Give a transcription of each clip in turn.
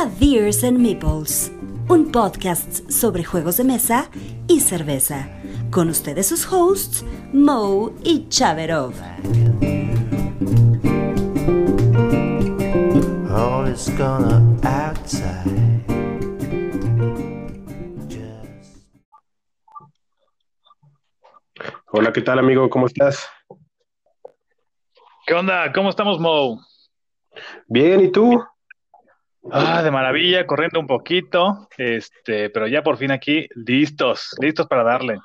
a Beers and Meeples, un podcast sobre juegos de mesa y cerveza. Con ustedes sus hosts, Mo y Chaverov. Gonna outside. Just Hola, ¿qué tal amigo? ¿Cómo estás? ¿Qué onda? ¿Cómo estamos, Mo? Bien, ¿y tú? Ah, de maravilla, corriendo un poquito, este, pero ya por fin aquí, listos, listos para darle.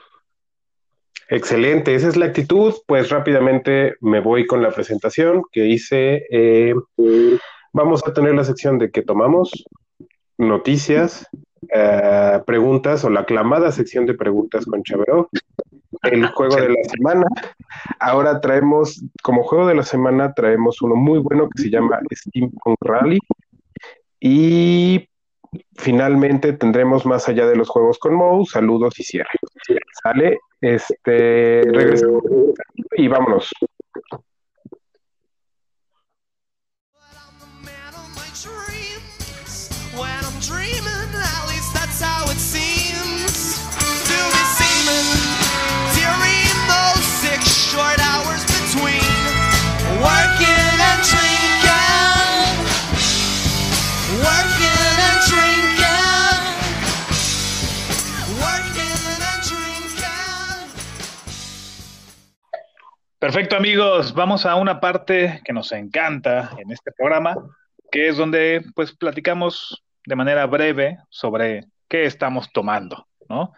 Excelente, esa es la actitud. Pues rápidamente me voy con la presentación que hice. Eh, vamos a tener la sección de qué tomamos, noticias, eh, preguntas o la aclamada sección de preguntas con Chavero, el juego de la semana. Ahora traemos, como juego de la semana, traemos uno muy bueno que se llama Steampunk Rally. Y finalmente tendremos más allá de los juegos con Moe, saludos y cierre. ¿Sale? Este, regresamos y vámonos. Dreaming. Perfecto, amigos, vamos a una parte que nos encanta en este programa, que es donde pues platicamos de manera breve sobre qué estamos tomando, ¿no?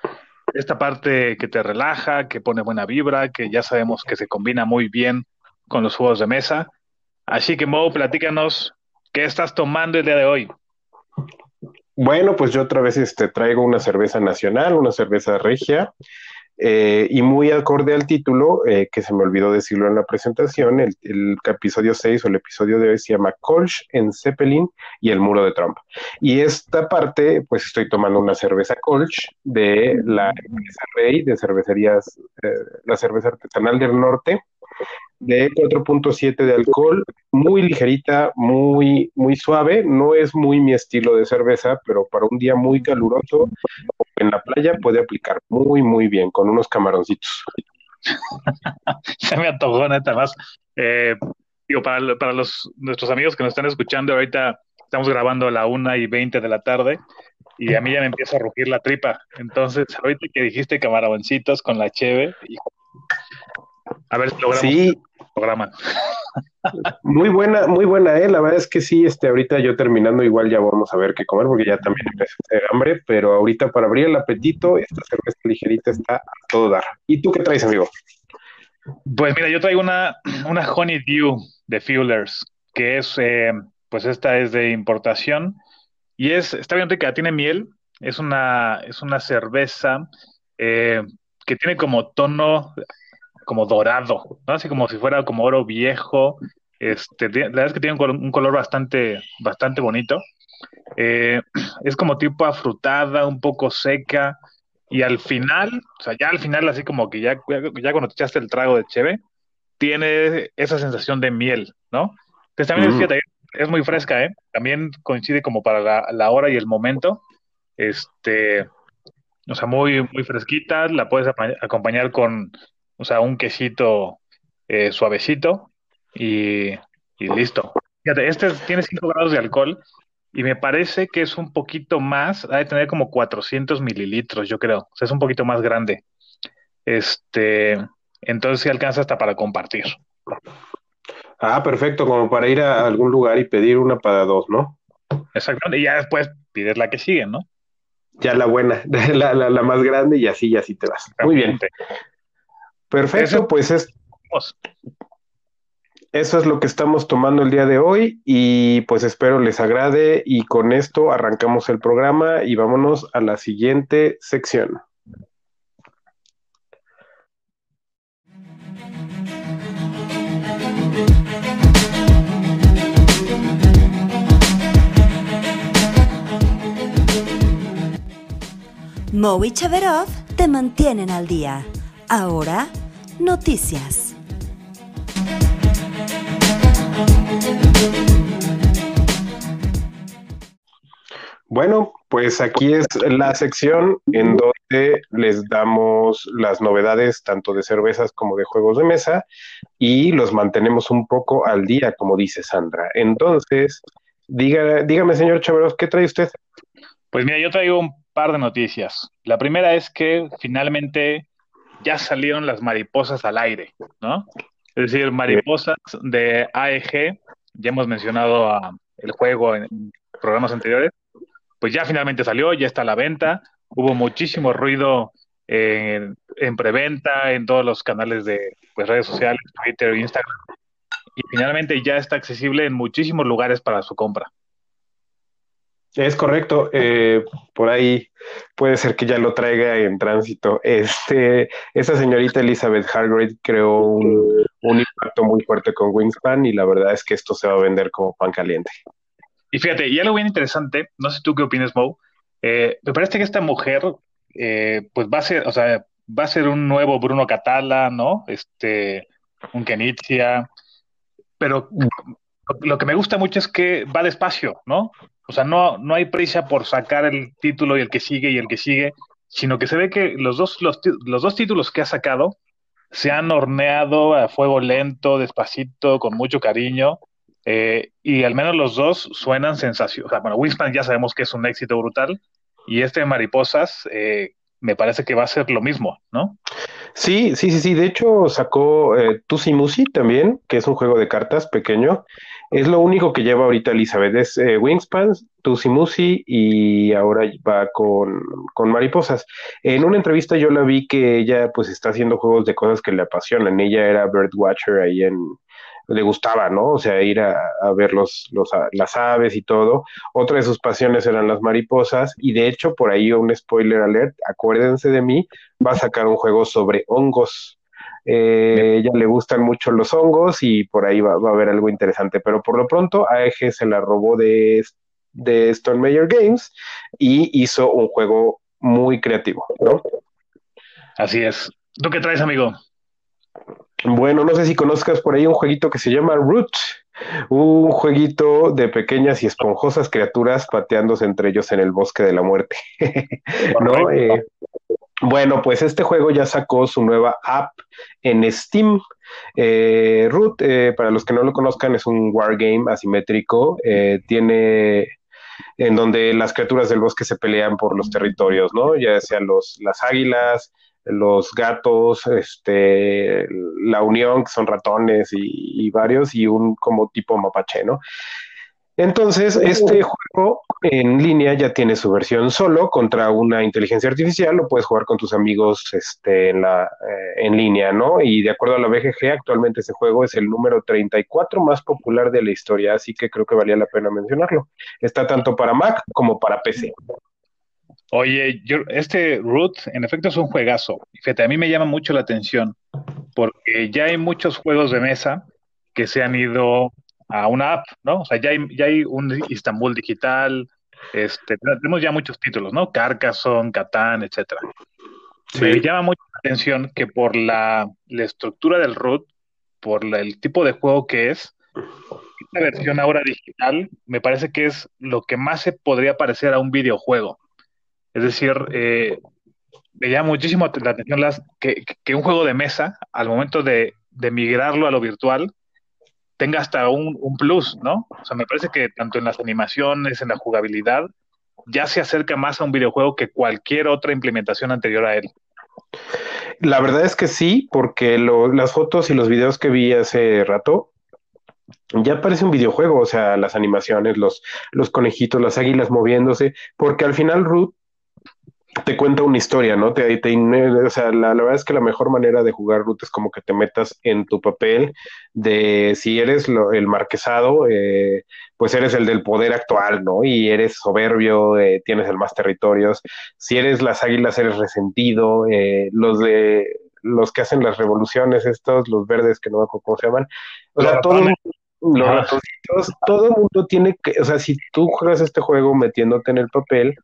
Esta parte que te relaja, que pone buena vibra, que ya sabemos que se combina muy bien con los juegos de mesa. Así que, Mo, platícanos qué estás tomando el día de hoy. Bueno, pues yo otra vez este, traigo una cerveza nacional, una cerveza regia, eh, y muy acorde al título, eh, que se me olvidó decirlo en la presentación, el, el episodio 6 o el episodio de hoy se llama Kolsch en Zeppelin y el muro de Trump. Y esta parte, pues estoy tomando una cerveza Kolsch de la empresa Rey, de cervecerías, eh, la cerveza artesanal del norte, de 4.7 de alcohol, muy ligerita, muy, muy suave, no es muy mi estilo de cerveza, pero para un día muy caluroso en la playa puede aplicar muy, muy bien con unos camaroncitos. Se me antojó, neta, más. Eh, digo, para, para los, nuestros amigos que nos están escuchando, ahorita estamos grabando a la una y veinte de la tarde y a mí ya me empieza a rugir la tripa. Entonces, ahorita que dijiste camaroncitos con la cheve, hijo, a ver si logramos Sí, el programa. muy buena, muy buena, ¿eh? La verdad es que sí, este, ahorita yo terminando igual ya vamos a ver qué comer porque ya también empecé a tener hambre, pero ahorita para abrir el apetito, esta cerveza ligerita está a todo dar. ¿Y tú qué traes, amigo? Pues mira, yo traigo una, una Honeydew de Fuelers, que es, eh, pues esta es de importación y es, está bien rica, tiene miel, es una, es una cerveza eh, que tiene como tono como dorado, ¿no? Así como si fuera como oro viejo. Este, la verdad es que tiene un color, un color bastante, bastante bonito. Eh, es como tipo afrutada, un poco seca. Y al final, o sea, ya al final, así como que ya, ya cuando te echaste el trago de cheve, tiene esa sensación de miel, ¿no? Entonces también, Mm. fíjate, es muy fresca, ¿eh? También coincide como para la, la hora y el momento. Este, o sea, muy, muy fresquita, la puedes acompañar con, o sea, un quesito eh, suavecito y, y listo. Fíjate, este tiene 5 grados de alcohol y me parece que es un poquito más, ha de tener como 400 mililitros, yo creo. O sea, es un poquito más grande. Este, entonces sí alcanza hasta para compartir. Ah, perfecto, como para ir a algún lugar y pedir una para dos, ¿no? Exactamente. Y ya después pides la que sigue, ¿no? Ya la buena, la, la, la más grande y así, y así te vas. Muy bien, perfecto, Eso- pues es. Eso es lo que estamos tomando el día de hoy y pues espero les agrade y con esto arrancamos el programa y vámonos a la siguiente sección. Mo y Chaverov te mantienen al día. Ahora, noticias. Bueno, pues aquí es la sección en donde les damos las novedades tanto de cervezas como de juegos de mesa y los mantenemos un poco al día, como dice Sandra. Entonces, diga, dígame, señor Chaveros, ¿qué trae usted? Pues mira, yo traigo un par de noticias. La primera es que finalmente ya salieron las mariposas al aire, ¿no? Es decir, mariposas de AEG, ya hemos mencionado el juego en programas anteriores, pues ya finalmente salió, ya está a la venta, hubo muchísimo ruido en, en preventa, en todos los canales de pues, redes sociales, Twitter, Instagram, y finalmente ya está accesible en muchísimos lugares para su compra. Es correcto, eh, por ahí puede ser que ya lo traiga en tránsito. Este, esa señorita Elizabeth Hargrave creó un, un impacto muy fuerte con Wingspan y la verdad es que esto se va a vender como pan caliente. Y fíjate, y algo bien interesante, no sé tú qué opinas, Mo, eh, me parece que esta mujer, eh, pues va a ser, o sea, va a ser un nuevo Bruno Catala, ¿no? Este, un Kenitzia, pero lo, que me gusta mucho es que va despacio, ¿no? O sea, no, no hay prisa por sacar el título y el que sigue y el que sigue, sino que se ve que los dos, los, los dos títulos que ha sacado se han horneado a fuego lento, despacito, con mucho cariño, eh, y al menos los dos suenan sensacionales. Bueno, Wingspan ya sabemos que es un éxito brutal, y este de Mariposas eh, me parece que va a ser lo mismo, ¿no? Sí, sí, sí, sí. De hecho, sacó eh, Tusi Musi también, que es un juego de cartas pequeño. Es lo único que lleva ahorita Elizabeth. Es eh, Wingspan, Tusi Musi y ahora va con, con Mariposas. En una entrevista yo la vi que ella pues está haciendo juegos de cosas que le apasionan. Ella era birdwatcher ahí en... Le gustaba, ¿no? O sea, ir a, ver los, los, las aves y todo. Otra de sus pasiones eran las mariposas y de hecho, por ahí un spoiler alert, acuérdense de mí, va a sacar un juego sobre hongos. Eh, ella le gustan mucho los hongos y por ahí va, va a haber algo interesante, pero por lo pronto AEG se la robó de, de Stone Major Games y hizo un juego muy creativo, ¿no? Así es. ¿Tú qué traes, amigo? Bueno, no sé si conozcas por ahí un jueguito que se llama Root, un jueguito de pequeñas y esponjosas criaturas pateándose entre ellos en el bosque de la muerte, ¿no? Eh, bueno, pues este juego ya sacó su nueva app en Steam. Eh, Root, eh, para los que no lo conozcan, es un wargame asimétrico. eh, tiene en donde las criaturas del bosque se pelean por los territorios, ¿no? Ya sean los, las águilas, los gatos, este, la unión, que son ratones y, y varios, y un como tipo mapache, ¿no? Entonces, este juego en línea ya tiene su versión solo contra una inteligencia artificial, lo puedes jugar con tus amigos este, en, la, eh, en línea, ¿no? Y de acuerdo a la BGG, actualmente ese juego es el número 34 más popular de la historia, así que creo que valía la pena mencionarlo. Está tanto para Mac como para PC. Oye, yo, este Root, en efecto, es un juegazo. Fíjate, a mí me llama mucho la atención porque ya hay muchos juegos de mesa que se han ido a una app, ¿no? O sea, ya hay, ya hay un Istanbul digital, este, tenemos ya muchos títulos, ¿no? Carcassonne, Catán, etcétera. Me llama mucho la atención que por la, la estructura del root, por la- el tipo de juego que es, esta versión ahora digital me parece que es lo que más se podría parecer a un videojuego. Es decir, eh, me llama muchísimo la atención las, que, que un juego de mesa, al momento de, de migrarlo a lo virtual, tenga hasta un, un plus, ¿no? O sea, me parece que tanto en las animaciones, en la jugabilidad, ya se acerca más a un videojuego que cualquier otra implementación anterior a él. La verdad es que sí, porque lo- las fotos y los videos que vi hace rato ya parece un videojuego, o sea, las animaciones, los, los conejitos, las águilas moviéndose, porque al final Root te cuenta una historia, ¿no? Te, te, o sea, la, la verdad es que la mejor manera de jugar Root es como que te metas en tu papel de si eres lo- el marquesado, eh, pues eres el del poder actual, ¿no? Y eres soberbio, eh, tienes el más territorios. Si eres las águilas, eres resentido. eh, los de los que hacen las revoluciones, estos, los verdes que no me acuerdo cómo se llaman. O sea, ratones. los ratoncitos, todo el mundo tiene que, o sea, si tú juegas este juego metiéndote en el papel,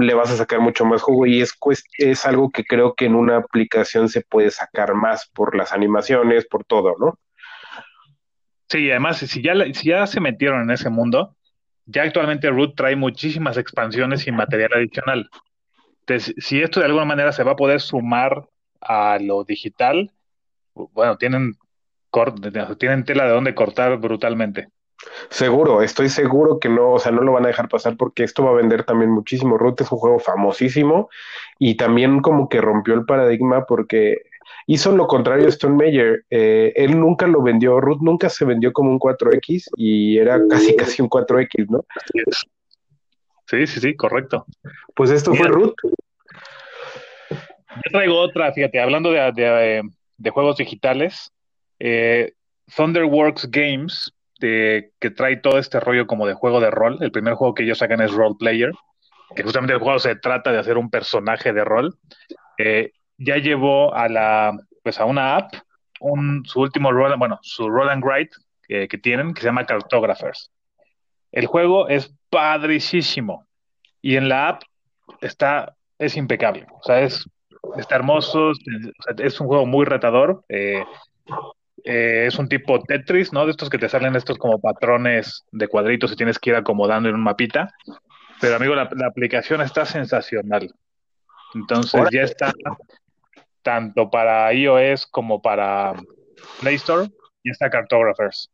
le vas a sacar mucho más jugo y es, cues- es algo que creo que en una aplicación se puede sacar más por las animaciones, por todo, ¿no? Sí, además, si ya, si ya se metieron en ese mundo, ya actualmente Root trae muchísimas expansiones y material adicional. Entonces, si esto de alguna manera se va a poder sumar a lo digital, bueno, tienen, tienen tela de dónde cortar brutalmente. Seguro, estoy seguro que no, o sea, no lo van a dejar pasar porque esto va a vender también muchísimo. Root es un juego famosísimo y también como que rompió el paradigma porque hizo lo contrario a Stone Meyer. Eh, él nunca lo vendió, Root nunca se vendió como un 4X y era casi casi un 4X, ¿no? Sí, sí, sí, correcto. Pues esto fue. Root. Yo traigo otra, fíjate, hablando de, de, de juegos digitales, eh, Thunderworks Games, de- que trae todo este rollo como de juego de rol. El primer juego que ellos sacan es Role Player, que justamente el juego se trata de hacer un personaje de rol. Eh, ya llevó a la, pues a una app, un, su último roll, bueno, su roll and write que, que tienen, que se llama Cartographers. El juego es padricísimo y en la app está, es impecable. O sea, es, está hermoso, sea, es un juego muy retador. eh, eh, es un tipo Tetris, ¿no? De estos que te salen estos como patrones de cuadritos y tienes que ir acomodando en un mapita. Pero amigo, la, aplicación está sensacional. Entonces ya está tanto para iOS como para Play Store, ya está Cartographers.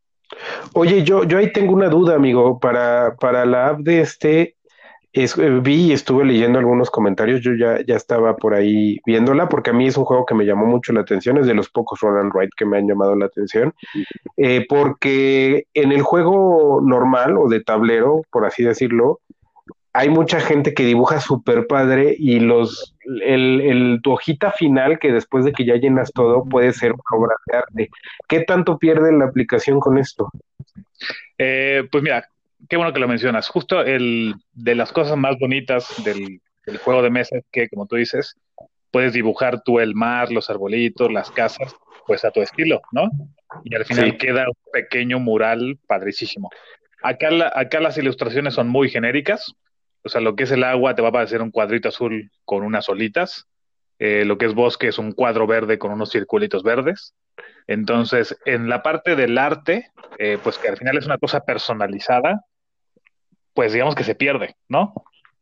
Oye, yo, yo ahí tengo una duda, amigo, para, para la app de este, eh, vi y estuve leyendo algunos comentarios, yo ya, ya estaba por ahí viéndola, porque a mí es un juego que me llamó mucho la atención, es de los pocos Roll and Ride que me han llamado la atención, eh, porque en el juego normal o de tablero, por así decirlo, hay mucha gente que dibuja súper padre y los, el, el- tu hojita final, que después de que ya llenas todo, puede ser una obra de arte. ¿Qué tanto pierde la aplicación con esto? Eh, pues mira, qué bueno que lo mencionas. Justo el de las cosas más bonitas del, del juego de mesa es que, como tú dices, puedes dibujar tú el mar, los arbolitos, las casas, pues a tu estilo, ¿no? Y al final Sí. queda un pequeño mural padricísimo. Acá, la- acá las ilustraciones son muy genéricas. O sea, lo que es el agua te va a parecer un cuadrito azul con unas olitas. Eh, lo que es bosque es un cuadro verde con unos circulitos verdes. Entonces, en la parte del arte, eh, pues que al final es una cosa personalizada, pues digamos que se pierde, ¿no?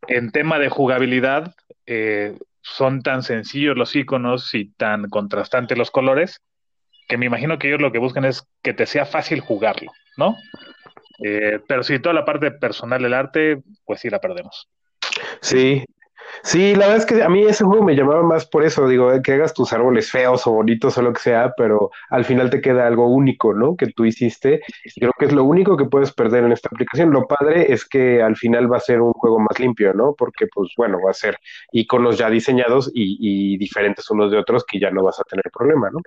En tema de jugabilidad, eh, son tan sencillos los iconos y tan contrastantes los colores, que me imagino que ellos lo que buscan es que te sea fácil jugarlo, ¿no? Eh, pero si toda la parte personal del arte, pues sí la perdemos. Sí, sí, la verdad es que a mí ese juego me llamaba más por eso, digo, eh, que hagas tus árboles feos o bonitos o lo que sea, pero al final te queda algo único, ¿no? Que tú hiciste, y creo que es lo único que puedes perder en esta aplicación. Lo padre es que al final va a ser un juego más limpio, ¿no? Porque, pues, bueno, va a ser iconos ya diseñados y, y diferentes unos de otros que ya no vas a tener problema, ¿no?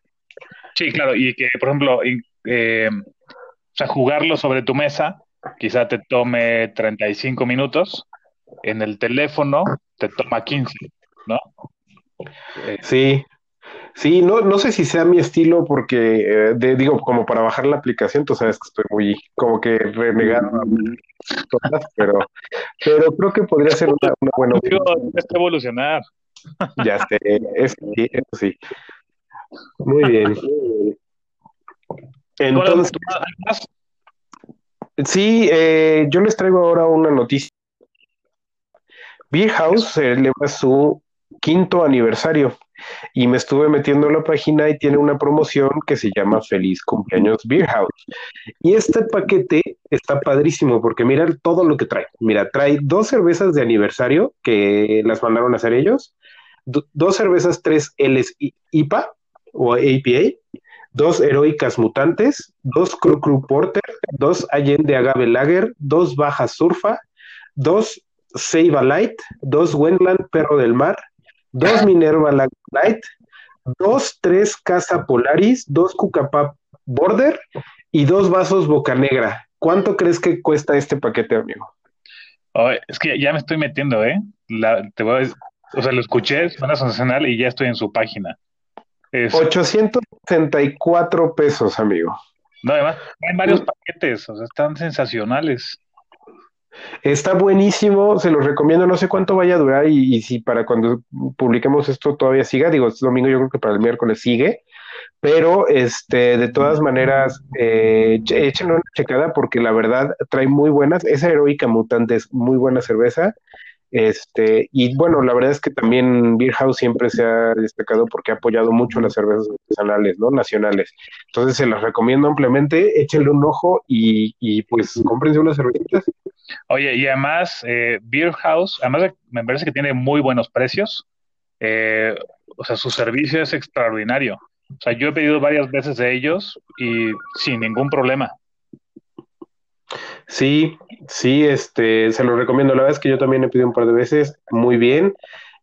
Sí, claro, y que, por ejemplo, eh, o sea, jugarlo sobre tu mesa, quizá te tome 35 minutos, en el teléfono te toma 15, ¿no? Eh, Sí, sí, no, no sé si sea mi estilo porque, eh, de- digo, como para bajar la aplicación, tú sabes que estoy muy como que renegado a todas, pero, pero creo que podría ser una, una buena opción. que evolucionar. Ya sé, eso sí, eso sí. Muy bien. ¿Tú, Entonces, sí, eh, yo les traigo ahora una noticia. Beer House celebra su quinto aniversario y me estuve metiendo en la página y tiene una promoción que se llama Feliz Cumpleaños Beer House. Y este paquete está padrísimo porque mira todo lo que trae. Mira, trae dos cervezas de aniversario que las mandaron a hacer ellos, do- dos cervezas 3 Ls IPA o APA, dos heroicas mutantes, dos Cru Cru Porter, dos Allende Agave Lager, dos Bajas Surfa, dos Seiba Light, dos Wendland Perro del Mar, dos Minerva Light, dos tres Casa Polaris, dos Cucapap Border y dos vasos Boca Negra. ¿Cuánto crees que cuesta este paquete, amigo? Ay, es que ya me estoy metiendo, ¿eh? La- te voy a o sea, lo escuché, suena sensacional y ya estoy en su página. Es, 864 pesos, amigo. no, además, hay varios paquetes, o sea, están sensacionales. Está buenísimo, se los recomiendo, no sé cuánto vaya a durar y, si para cuando publiquemos esto todavía siga, digo, es domingo, yo creo que para el miércoles sigue, Pero, este, de todas maneras, eh, ch- échenle una checada porque la verdad trae muy buenas. Esa heroica mutante es muy buena cerveza. Este, y bueno, la verdad es que también Beer House siempre se ha destacado porque ha apoyado mucho las cervezas artesanales, ¿no? Nacionales. Entonces se las recomiendo ampliamente, échenle un ojo y, y pues cómprense unas cervecitas. Oye, y además, eh, Beer House, además de- me parece que tiene muy buenos precios. eh, o sea, su servicio es extraordinario. O sea, yo he pedido varias veces de ellos y sin ningún problema. Sí, sí, este, se lo recomiendo. La verdad es que yo también he pedido un par de veces, muy bien.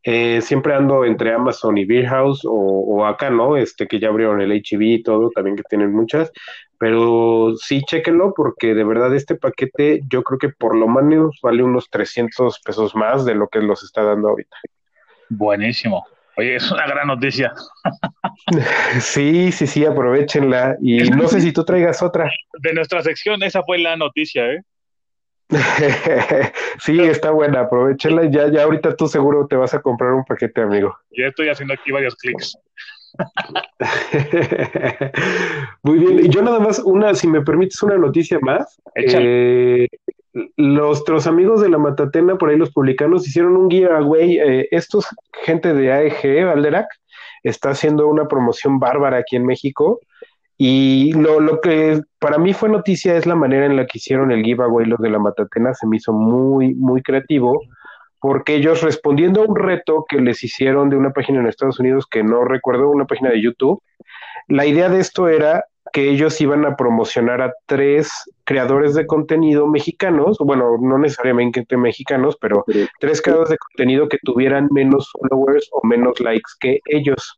Eh, siempre ando entre Amazon y Beer House o, acá, ¿no? Este, que ya abrieron el HEB y todo, también que tienen muchas. Pero sí, chéquenlo porque de verdad este paquete yo creo que por lo menos vale unos 300 pesos más de lo que los está dando ahorita. Buenísimo. Oye, es una gran noticia. Sí, sí, sí, aprovechenla. Y no sé si tú traigas otra. De nuestra sección, esa fue la noticia, ¿eh? Sí, está buena, aprovechenla y ya, ya ahorita tú seguro te vas a comprar un paquete, amigo. Ya estoy haciendo aquí varios clics. Muy bien, y yo nada más, una, si me permites, una noticia más. Eh, los, nuestros amigos de la Matatena, por ahí los publicanos, hicieron un giveaway. Eh, estos, gente de AEG, Valderac, está haciendo una promoción bárbara aquí en México. Y lo, lo que para mí fue noticia es la manera en la que hicieron el giveaway los de la Matatena. Se me hizo muy, muy creativo porque ellos respondiendo a un reto que les hicieron de una página en Estados Unidos que no recuerdo, una página de YouTube, la idea de esto era que ellos iban a promocionar a tres creadores de contenido mexicanos, bueno, no necesariamente mexicanos, pero tres creadores de contenido que tuvieran menos followers o menos likes que ellos.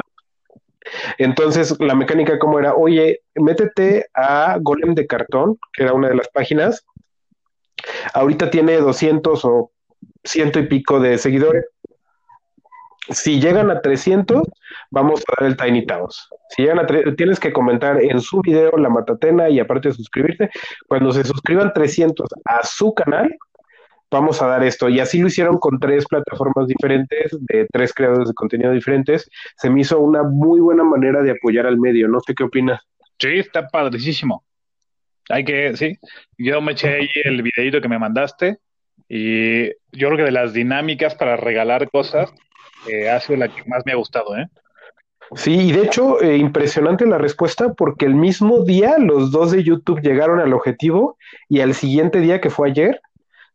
Entonces, la mecánica como era, oye, métete a Golem de Cartón, que era una de las páginas. Ahorita tiene 200 o ciento y pico de seguidores. Si llegan a 300, vamos a dar el Tiny Towns. Si llegan a tienes que comentar en su video la matatena y aparte suscribirte. Cuando se suscriban 300 a su canal, vamos a dar esto. Y así lo hicieron con tres plataformas diferentes, de tres creadores de contenido diferentes. Se me hizo una muy buena manera de apoyar al medio. No sé qué opinas. Sí, está padricísimo. Hay que, sí. Yo me eché ahí el videito que me mandaste y yo creo que de las dinámicas para regalar cosas eh, ha sido la que más me ha gustado, ¿eh? Sí, y de hecho, eh, impresionante la respuesta porque el mismo día los dos de YouTube llegaron al objetivo y al siguiente día, que fue ayer,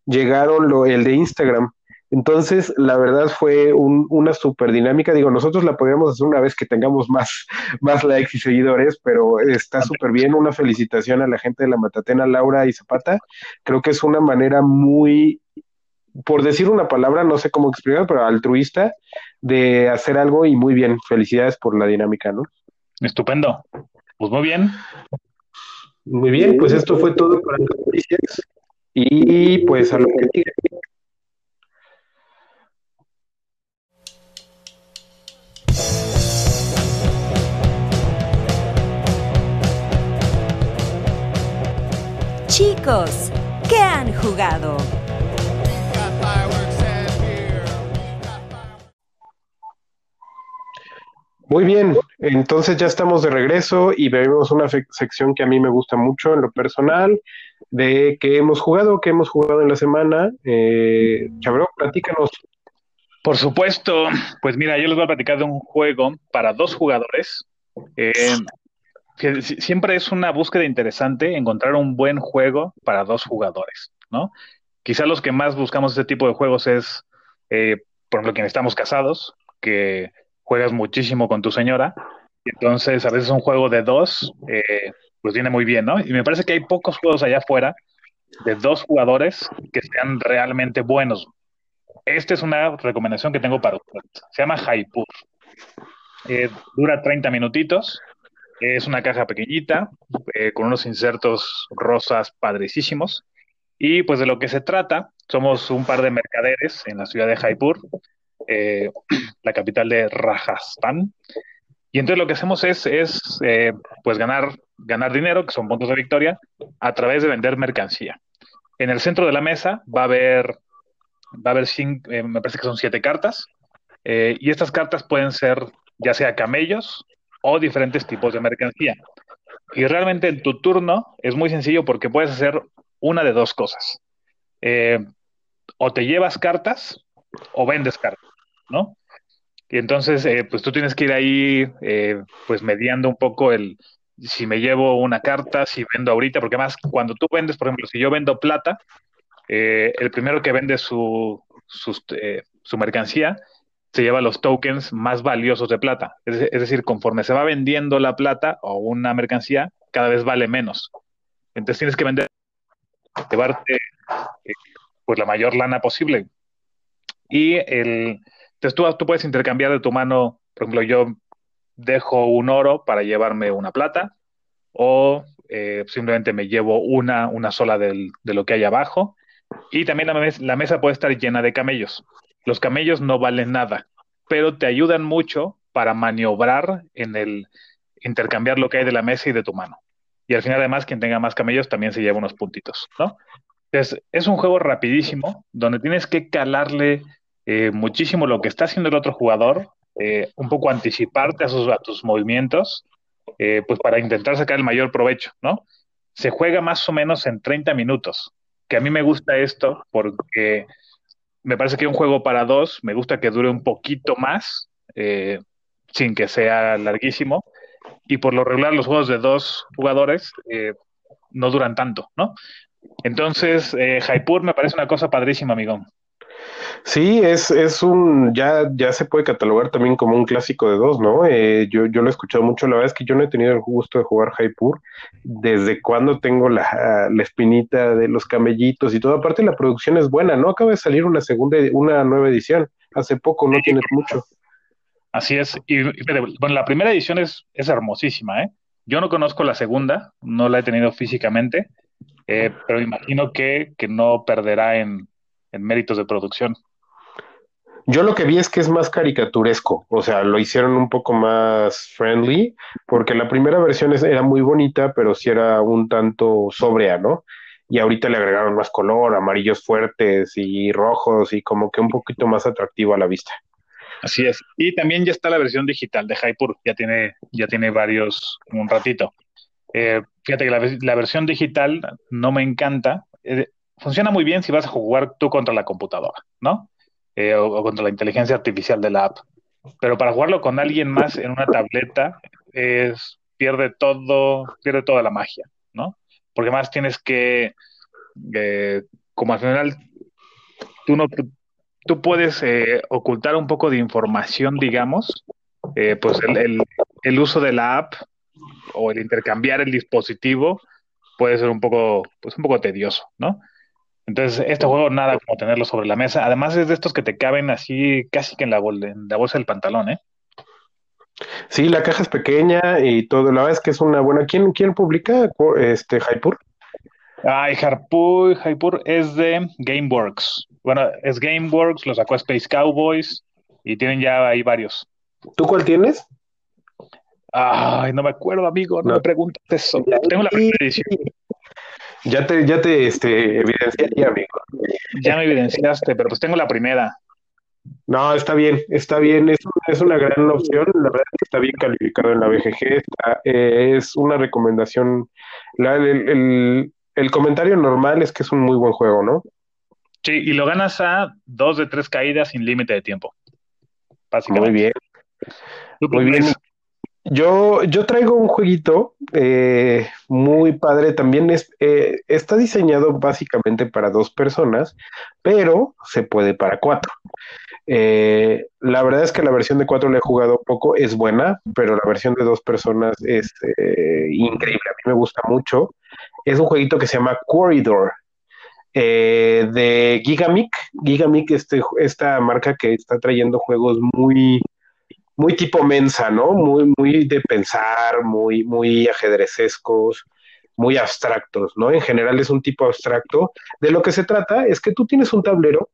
llegaron lo, el de Instagram. Entonces, la verdad fue un- una super dinámica. Digo, nosotros la podríamos hacer una vez que tengamos más, más likes y seguidores, pero está súper bien. Una felicitación a la gente de la Matatena, Laura y Zapata. Creo que es una manera muy, por decir una palabra, no sé cómo explicar, pero altruista de hacer algo y muy bien. Felicidades por la dinámica, ¿no? Estupendo. Pues muy bien. Muy bien, pues esto fue todo para las noticias. Y pues a lo que Chicos, ¿qué han jugado? Muy bien, entonces ya estamos de regreso y vemos una sección que a mí me gusta mucho en lo personal, de qué hemos jugado, qué hemos jugado en la semana. Eh, Chabro, platícanos. Por supuesto, pues mira, yo les voy a platicar de un juego para dos jugadores. Eh, siempre es una búsqueda interesante encontrar un buen juego para dos jugadores, ¿no? Quizá los que más buscamos este tipo de juegos es, eh, por ejemplo, quienes estamos casados, que juegas muchísimo con tu señora, entonces a veces un juego de dos, eh, pues viene muy bien, ¿no? Y me parece que hay pocos juegos allá afuera de dos jugadores que sean realmente buenos. Esta es una recomendación que tengo para ustedes. Se llama Hypur. Eh, dura 30 minutitos. Es una caja pequeñita eh, con unos insertos rosas padricísimos. Y pues de lo que se trata, somos un par de mercaderes en la ciudad de Jaipur, eh, la capital de Rajasthan. Y entonces lo que hacemos es, es eh, pues ganar, ganar dinero, que son puntos de victoria, a través de vender mercancía. En el centro de la mesa va a haber, va a haber cinco, me parece que son siete cartas, y estas cartas pueden ser ya sea camellos, o diferentes tipos de mercancía. Y realmente en tu turno es muy sencillo porque puedes hacer una de dos cosas. Eh, o te llevas cartas o vendes cartas, ¿no? Y entonces, eh, pues tú tienes que ir ahí, eh, pues mediando un poco el, si me llevo una carta, si vendo ahorita, porque además cuando tú vendes, por ejemplo, si yo vendo plata, el primero que vende su, su mercancía se lleva los tokens más valiosos de plata. Es, decir, conforme se va vendiendo la plata o una mercancía, cada vez vale menos. Entonces tienes que vender, llevarte eh, pues la mayor lana posible. Y el, entonces tú, tú puedes intercambiar de tu mano, por ejemplo, yo dejo un oro para llevarme una plata o eh, simplemente me llevo una, una sola de lo que hay abajo. Y también la mesa puede estar llena de camellos. Los camellos no valen nada, pero te ayudan mucho para maniobrar en el intercambiar lo que hay de la mesa y de tu mano. Y al final, además, quien tenga más camellos también se lleva unos puntitos, ¿no? Entonces, es un juego rapidísimo donde tienes que calarle eh, muchísimo lo que está haciendo el otro jugador, eh, un poco anticiparte a, sus, tus movimientos, eh, pues para intentar sacar el mayor provecho, ¿no? Se juega más o menos en 30 minutos, que a mí me gusta esto porque me parece que un juego para dos me gusta que dure un poquito más, eh, sin que sea larguísimo, y por lo regular los juegos de dos jugadores eh, no duran tanto, ¿no? Entonces, eh, Jaipur me parece una cosa padrísima, amigón. Sí, es, es un, ya, ya se puede catalogar también como un clásico de dos, ¿no? Eh, yo, yo lo he escuchado mucho, la verdad es que yo no he tenido el gusto de jugar Jaipur, desde cuando tengo la, la espinita de los camellitos y todo, aparte la producción es buena, ¿no? Acaba de salir una segunda, una nueva edición, hace poco, no tiene mucho. Así es. Y, y, bueno, la primera edición es, es hermosísima, ¿eh? Yo no conozco la segunda, no la he tenido físicamente, eh, pero imagino que, que no perderá en, en méritos de producción. Yo lo que vi es que es más caricaturesco, o sea, lo hicieron un poco más friendly, porque la primera versión es- era muy bonita, pero sí era un tanto sobria, ¿no? Y ahorita le agregaron más color, amarillos fuertes y rojos y como que un poquito más atractivo a la vista. Así es. Y también ya está la versión digital de Hypur, ya tiene, ya tiene varios, un ratito. Eh, fíjate que la, ve- la versión digital no me encanta. Eh, funciona muy bien si vas a jugar tú contra la computadora, ¿no? Eh, o, contra la inteligencia artificial de la app. Pero para jugarlo con alguien más en una tableta, es, pierde todo, pierde toda la magia, ¿no? Porque más tienes que, eh, como al final, tú no, tú puedes eh, ocultar un poco de información, digamos, eh, pues el, el- el uso de la app o el intercambiar el dispositivo puede ser un poco, pues un poco tedioso, ¿no? Entonces, este juego nada como tenerlo sobre la mesa. Además es de estos que te caben así casi que en la, bol- en la bolsa del pantalón, ¿eh? Sí, la caja es pequeña y todo, la verdad es que es una buena. ¿Quién, quién publica este Hypur? Ay, Harpur, Hypur es de GameWorks. Bueno, es GameWorks, lo sacó Space Cowboys y tienen ya ahí varios. ¿Tú cuál tienes? Ay, no me acuerdo, amigo, no, No. me preguntes eso. Tengo la primera edición. Ya te, ya te este, evidencié, amigo. Ya me evidenciaste, pero pues tengo la primera. No, está bien, está bien, es, es una gran opción, la verdad es que está bien calificado en la BGG, está- eh, es una recomendación, la- el, el- el comentario normal es que es un muy buen juego, ¿no? Sí, y lo ganas a dos de tres caídas sin límite de tiempo. Básicamente. Muy bien, ¿Tú muy bien. Yo, yo traigo un jueguito eh, muy padre, también es, eh, está diseñado básicamente para dos personas, pero se puede para cuatro. Eh, la verdad es que la versión de cuatro la he jugado poco, es buena, pero la versión de dos personas es increíble, a mí me gusta mucho. Es un jueguito que se llama Corridor, de Gigamic. Gigamic, este, esta marca que está trayendo juegos muy, muy tipo mensa, ¿no? Muy, muy de pensar, muy, muy ajedrecescos, muy abstractos, ¿no? En general es un tipo abstracto. De lo que se trata es que tú tienes un tablero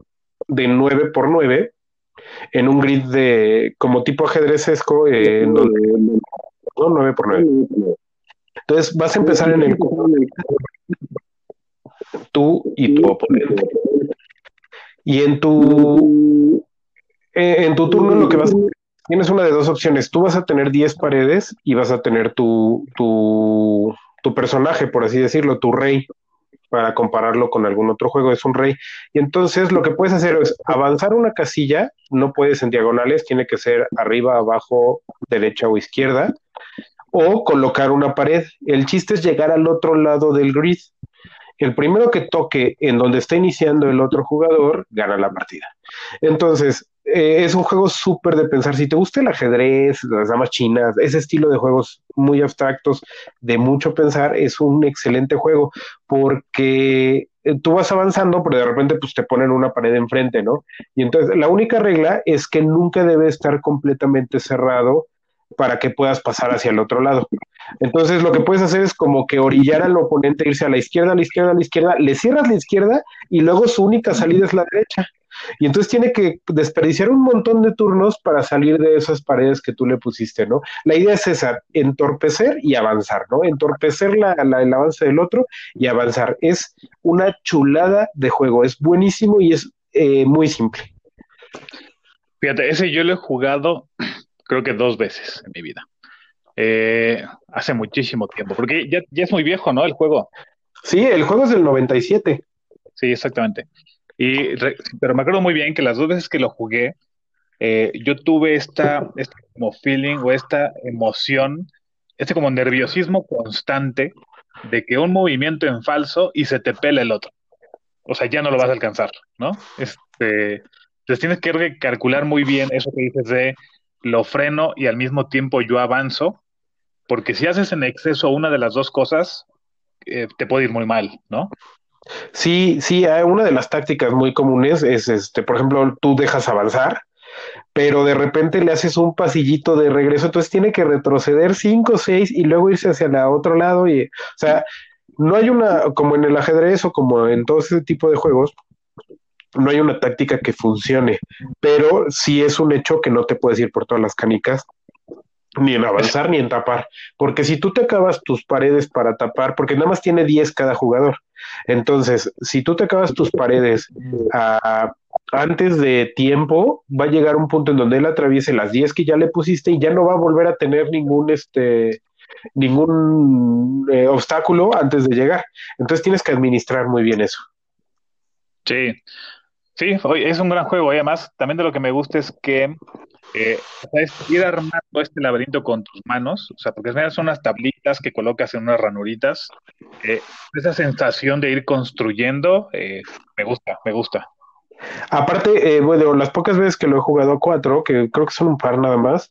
de 9 por 9 en un grid de como tipo ajedrecesco, eh, en donde ¿no? 9 por 9. Entonces vas a empezar en el tú y tu oponente. Y en tu eh, en tu turno lo que vas a hacer es tienes una de dos opciones. Tú vas a tener 10 paredes y vas a tener tu, tu, tu personaje, por así decirlo, tu rey, para compararlo con algún otro juego, es un rey. Y entonces lo que puedes hacer es avanzar una casilla, no puedes en diagonales, tiene que ser arriba, abajo, derecha o izquierda, o colocar una pared. El chiste es llegar al otro lado del grid. El primero que toque en donde está iniciando el otro jugador gana la partida. Entonces, eh, es un juego súper de pensar. Si te gusta el ajedrez, las damas chinas, ese estilo de juegos muy abstractos, de mucho pensar, es un excelente juego porque eh, tú vas avanzando, pero de repente pues te ponen una pared enfrente, ¿no? Y entonces la única regla es que nunca debe estar completamente cerrado para que puedas pasar hacia el otro lado. Entonces lo que puedes hacer es como que orillar al oponente, irse a la izquierda, a la izquierda, a la izquierda, le cierras la izquierda y luego su única salida es la derecha. Y entonces tiene que desperdiciar un montón de turnos para salir de esas paredes que tú le pusiste, ¿no? La idea es esa, entorpecer y avanzar, ¿no? Entorpecer la, la- el avance del otro y avanzar. Es una chulada de juego, es buenísimo y es eh, muy simple. Fíjate, ese yo lo he jugado creo que dos veces en mi vida. Eh, hace muchísimo tiempo, porque ya, ya es muy viejo, ¿no? El juego. Sí, el juego es del 97. Sí, exactamente. Y, pero me acuerdo muy bien que las dos veces que lo jugué, eh, yo tuve esta, este como feeling o esta emoción, este como nerviosismo constante de que un movimiento en falso y se te pela el otro. O sea, ya no lo vas a alcanzar, ¿no? Este, entonces tienes que calcular muy bien eso que dices de lo freno y al mismo tiempo yo avanzo, porque si haces en exceso una de las dos cosas, eh, te puede ir muy mal, ¿no? Sí, sí, hay una de las tácticas muy comunes es, este, por ejemplo, tú dejas avanzar, pero de repente le haces un pasillito de regreso, entonces tiene que retroceder cinco o seis y luego irse hacia el otro lado y, o sea, no hay una, como en el ajedrez o como en todo ese tipo de juegos, no hay una táctica que funcione, pero sí es un hecho que no te puedes ir por todas las canicas, ni en avanzar ni en tapar, porque si tú te acabas tus paredes para tapar, porque nada más tiene 10 cada jugador, entonces, si tú te acabas tus paredes ah, antes de tiempo, va a llegar un punto en donde él atraviese las 10 que ya le pusiste y ya no va a volver a tener ningún este ningún eh, obstáculo antes de llegar. Entonces tienes que administrar muy bien eso. Sí, sí, es un gran juego. Y además, también de lo que me gusta es que eh, ir armando este laberinto con tus manos, o sea, porque son unas tablitas que colocas en unas ranuritas. Eh, esa sensación de ir construyendo, eh, me gusta, me gusta. Aparte, eh, bueno, las pocas veces que lo he jugado a cuatro, que creo que son un par nada más,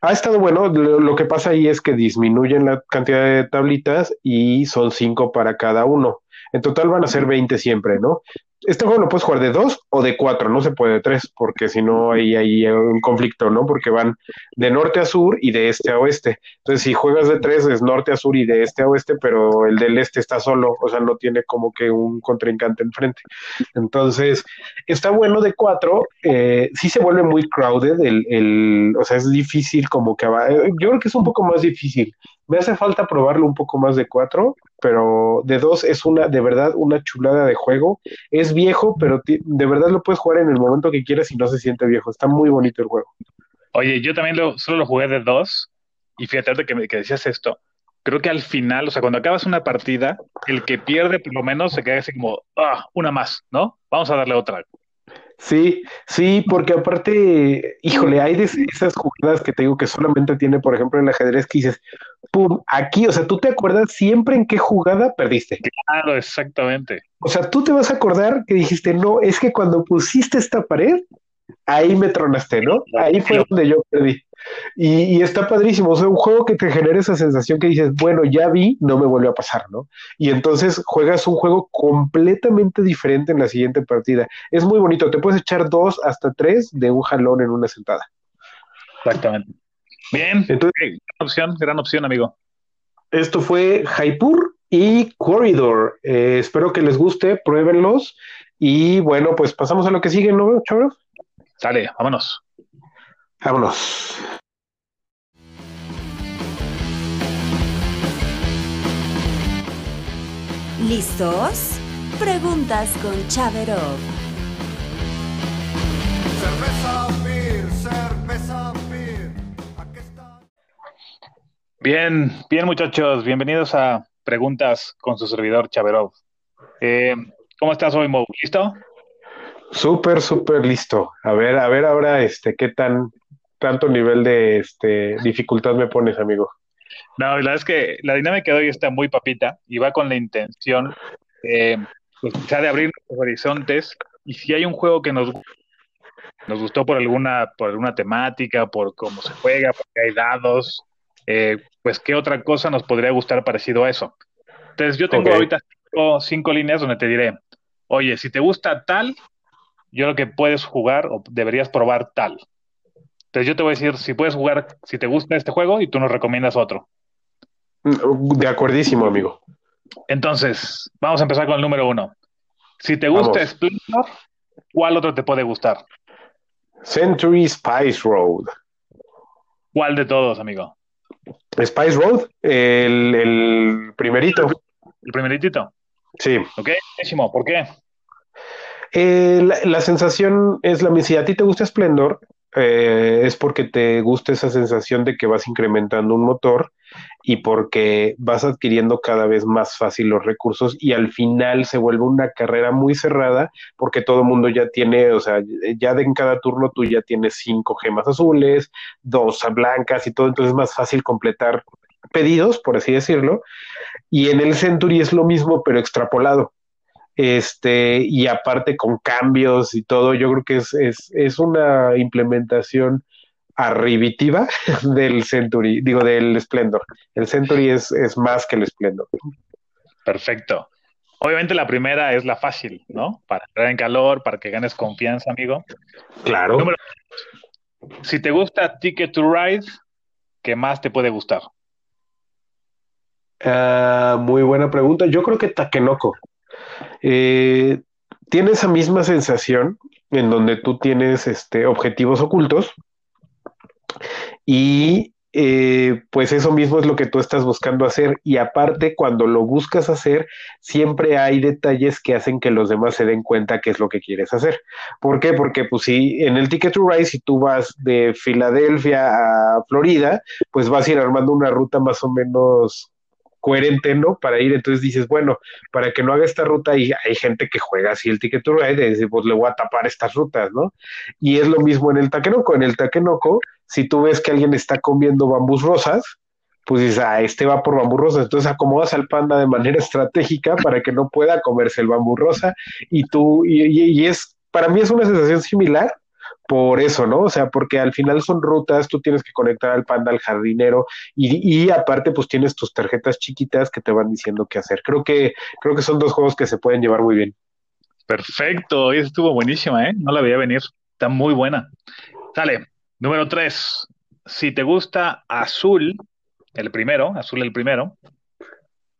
ha estado bueno. Lo, lo que pasa ahí es que disminuyen la cantidad de tablitas y son cinco para cada uno. En total van a ser 20 siempre, ¿no? Este juego lo puedes jugar de dos o de cuatro, no se puede de tres, porque si no hay, un conflicto, ¿no? Porque van de norte a sur y de este a oeste. Entonces, si juegas de tres, es norte a sur y de este a oeste, pero el del este está solo, o sea, no tiene como que un contrincante enfrente. Entonces, está bueno de cuatro, eh, sí se vuelve muy crowded, el, el, o sea, es difícil como que va, eh, yo creo que es un poco más difícil. Me hace falta probarlo un poco más de cuatro, pero de dos es una, de verdad, una chulada de juego. Es viejo, pero de verdad lo puedes jugar en el momento que quieras y no se siente viejo. Está muy bonito el juego. Oye, yo también lo, solo lo jugué de dos, y fíjate que, me- que decías esto, creo que al final, o sea, cuando acabas una partida, el que pierde por lo menos se queda así como, ah, una más, ¿no? Vamos a darle otra. Sí, sí, porque aparte, híjole, hay de esas jugadas que te digo que solamente tiene, por ejemplo, en el ajedrez que dices, pum, aquí, o sea, tú te acuerdas siempre en qué jugada perdiste. Claro, exactamente. O sea, tú te vas a acordar que dijiste, no, es que cuando pusiste esta pared, ahí me tronaste, ¿no? Ahí fue donde yo perdí. Y, y está padrísimo, o sea, un juego que te genera esa sensación que dices, bueno, ya vi, no me vuelve a pasar, ¿no? Y entonces juegas un juego completamente diferente en la siguiente partida. Es muy bonito, te puedes echar dos hasta tres de un jalón en una sentada. Exactamente. Bien, Entonces, gran opción, gran opción, amigo. esto fue Jaipur y Corridor. Eh, espero que les guste, pruébenlos. Y bueno, pues pasamos a lo que sigue, ¿no, chavos? Sale, vámonos. Vámonos. ¿Listos? Preguntas con Chaverov. Cerveza Bien, bien muchachos, bienvenidos a Preguntas con su servidor Chaverov. Eh, ¿cómo estás hoy, Mo? ¿Listo? Súper, súper listo. A ver, a ver ahora, este, qué tan, tanto nivel de, este, dificultad me pones, amigo. No, la verdad es que la dinámica de hoy está muy papita y va con la intención eh, pues, quizá de abrir los horizontes y si hay un juego que nos, nos gustó por alguna, por alguna temática, por cómo se juega, porque hay dados, eh, pues qué otra cosa nos podría gustar parecido a eso. Entonces yo tengo ahorita cinco, cinco líneas donde te diré, oye, si te gusta tal, yo creo que puedes jugar o deberías probar tal. Entonces yo te voy a decir si puedes jugar, si te gusta este juego y tú nos recomiendas otro. De acuerdísimo, amigo. Entonces, vamos a empezar con el número uno. Si te gusta Vamos. Splendor, ¿cuál otro te puede gustar? Century Spice Road. ¿Cuál de todos, amigo? Spice Road, el, el primerito. El primeritito. Sí. ¿Ok? Buenísimo. ¿Por qué? Eh, la, la sensación es la misma. Si a ti te gusta Splendor, eh, es porque te gusta esa sensación de que vas incrementando un motor y porque vas adquiriendo cada vez más fácil los recursos y al final se vuelve una carrera muy cerrada porque todo el mundo ya tiene, o sea, ya en cada turno tú ya tienes cinco gemas azules, dos blancas y todo, entonces es más fácil completar pedidos, por así decirlo. Y en el Century es lo mismo, pero extrapolado este, y aparte con cambios y todo, yo creo que es, es, es una implementación arribitiva del Century, digo, del Splendor. El Century es, es más que el Splendor. Perfecto. Obviamente la primera es la fácil, ¿no? Para entrar en calor, para que ganes confianza, amigo. Claro. Número- Si te gusta Ticket to Ride, ¿qué más te puede gustar? Ah, muy buena pregunta. Yo creo que Takenoko. Eh, tiene esa misma sensación en donde tú tienes este, objetivos ocultos y eh, pues eso mismo es lo que tú estás buscando hacer y aparte cuando lo buscas hacer siempre hay detalles que hacen que los demás se den cuenta qué es lo que quieres hacer. ¿Por qué? Porque pues si en el Ticket to Ride si tú vas de Filadelfia a Florida pues vas a ir armando una ruta más o menos coherente, ¿no? Para ir, entonces dices, bueno, para que no haga esta ruta y hay gente que juega así el Ticket to Ride y dice, pues le voy a tapar estas rutas, ¿no? Y es lo mismo en el Takenoko. En el Takenoko, si tú ves que alguien está comiendo bambús rosas, pues dices, ah, este va por bambú rosa. Entonces acomodas al panda de manera estratégica para que no pueda comerse el bambú rosa. Y tú, y, y- es, para mí es una sensación similar por eso, ¿no? O sea, porque al final son rutas, tú tienes que conectar al panda al jardinero y, y aparte pues tienes tus tarjetas chiquitas que te van diciendo qué hacer. Creo que, creo que son dos juegos que se pueden llevar muy bien. Perfecto, esa estuvo buenísima, ¿eh? No la veía venir. Está muy buena. Sale. Número tres. Si te gusta Azul, el primero, Azul el primero,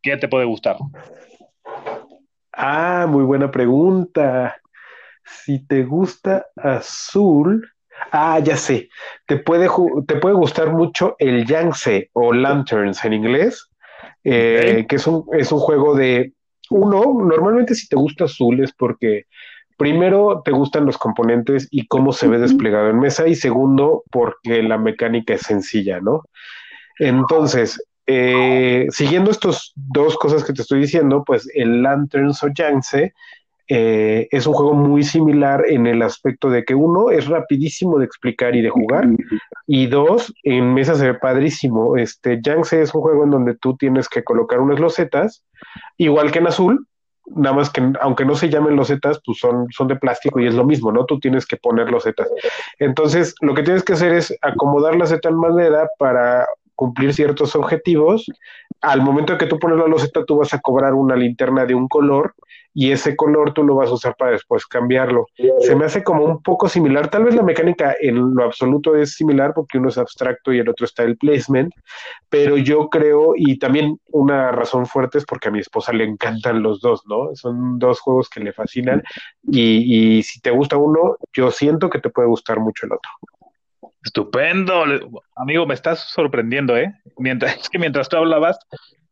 ¿qué te puede gustar? Ah, muy buena pregunta. Si te gusta azul, ah, ya sé, te puede, te puede gustar mucho el Yangtze o Lanterns en inglés, eh, que es un, es un juego de uno, normalmente si te gusta azul es porque primero te gustan los componentes y cómo se ve desplegado en mesa y segundo porque la mecánica es sencilla, ¿no? Entonces, eh, siguiendo estas dos cosas que te estoy diciendo, pues el Lanterns o Yangtze eh, es un juego muy similar en el aspecto de que uno es rapidísimo de explicar y de jugar, y dos, en mesa se ve padrísimo. Este Yangtze es un juego en donde tú tienes que colocar unas losetas, igual que en azul, nada más que aunque no se llamen losetas, pues son, son de plástico y es lo mismo, ¿no? Tú tienes que poner losetas. Entonces, lo que tienes que hacer es acomodar la seta en manera para cumplir ciertos objetivos. Al momento de que tú pones la loseta, tú vas a cobrar una linterna de un color y ese color tú lo vas a usar para después cambiarlo. Se me hace como un poco similar, tal vez la mecánica en lo absoluto es similar porque uno es abstracto y el otro está el placement, pero yo creo, y también una razón fuerte es porque a mi esposa le encantan los dos, ¿no? Son dos juegos que le fascinan y, si te gusta uno, yo siento que te puede gustar mucho el otro. Estupendo. Amigo, me estás sorprendiendo, ¿eh? Mientras, es que mientras tú hablabas,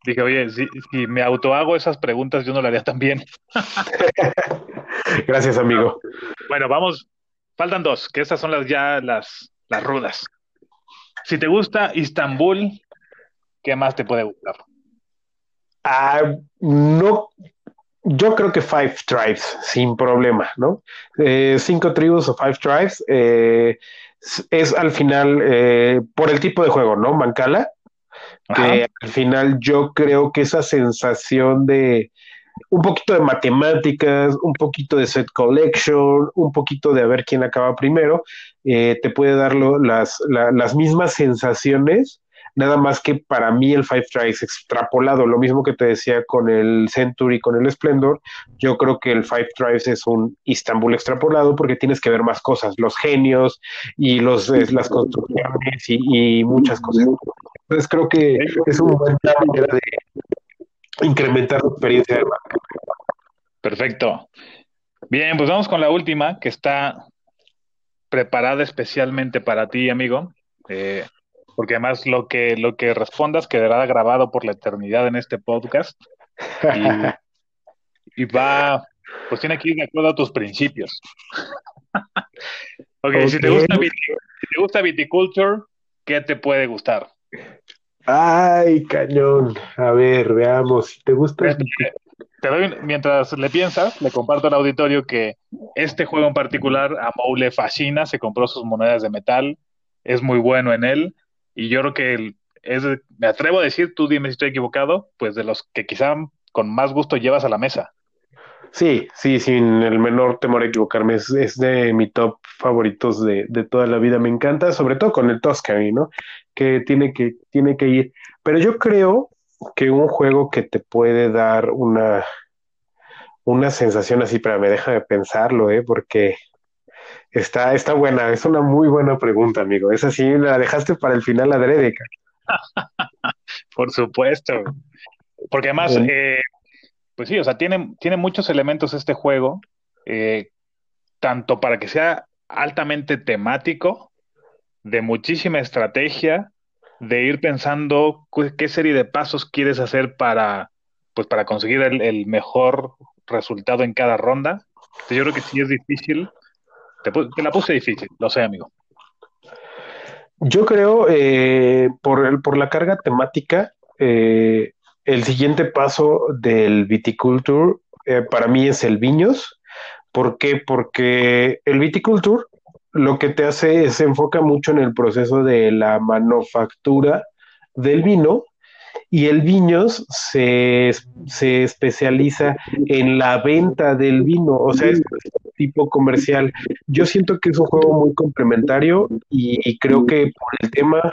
dije, oye, si, si me autohago esas preguntas, yo no lo haría tan bien. Gracias, amigo. Bueno, vamos. Faltan dos, que estas son las ya las, las rudas. Si te gusta Istambul, ¿qué más te puede gustar? Ah, no, yo creo que Five Tribes, sin problema, ¿no? Eh, cinco tribus o Five Tribes eh, es, es al final eh, por el tipo de juego, ¿no? Mancala. Que al final yo creo que esa sensación de un poquito de matemáticas, un poquito de set collection, un poquito de a ver quién acaba primero, eh, te puede dar lo- las, la- las mismas sensaciones, nada más que para mí el Five Tribes extrapolado, lo mismo que te decía con el Century, con el Splendor, yo creo que el Five Tribes es un Istanbul extrapolado porque tienes que ver más cosas, los genios y los, las construcciones y muchas cosas. Entonces creo que es una buena manera de incrementar la experiencia de marca. Perfecto. Bien, pues vamos con la última, que está preparada especialmente para ti, amigo. Eh, porque además lo que, lo que respondas quedará grabado por la eternidad en este podcast. Y, y va, pues tiene que ir de acuerdo a tus principios. Ok, si te gusta, si te gusta viticulture, ¿qué te puede gustar? Ay, cañón. A ver, veamos. Si te gusta. Este, Te doy, mientras le piensas, le comparto al auditorio que este juego en particular a Mou le fascina, se compró sus monedas de metal, es muy bueno en él, y yo creo que es, me atrevo a decir, tú dime si estoy equivocado, pues de los que quizá con más gusto llevas a la mesa. Sí, sí, sin el menor temor a equivocarme. Es, es de mi top favoritos de, de toda la vida. Me encanta, sobre todo con el Tuscany, ¿no? Que tiene que, tiene que ir. Pero yo creo que un juego que te puede dar una, una sensación así, pero me deja de pensarlo, ¿eh? Porque está, está buena. Es una muy buena pregunta, amigo. Esa sí, la dejaste para el final adrede, cara. Por supuesto. Porque además, Sí. eh, pues sí, o sea, tiene, tiene muchos elementos este juego, eh, tanto para que sea altamente temático, de muchísima estrategia, de ir pensando qué serie de pasos quieres hacer para, pues, para conseguir el, mejor resultado en cada ronda. Yo creo que sí es difícil. Te la puse difícil, lo sé, amigo. Yo creo, eh, por el, por la carga temática, eh, el siguiente paso del viticulture eh, para mí es el viños. ¿Por qué? Porque el viticulture lo que te hace es se enfoca mucho en el proceso de la manufactura del vino y el viños se, se especializa en la venta del vino, o sea, es tipo comercial. Yo siento que es un juego muy complementario y, creo que por el tema,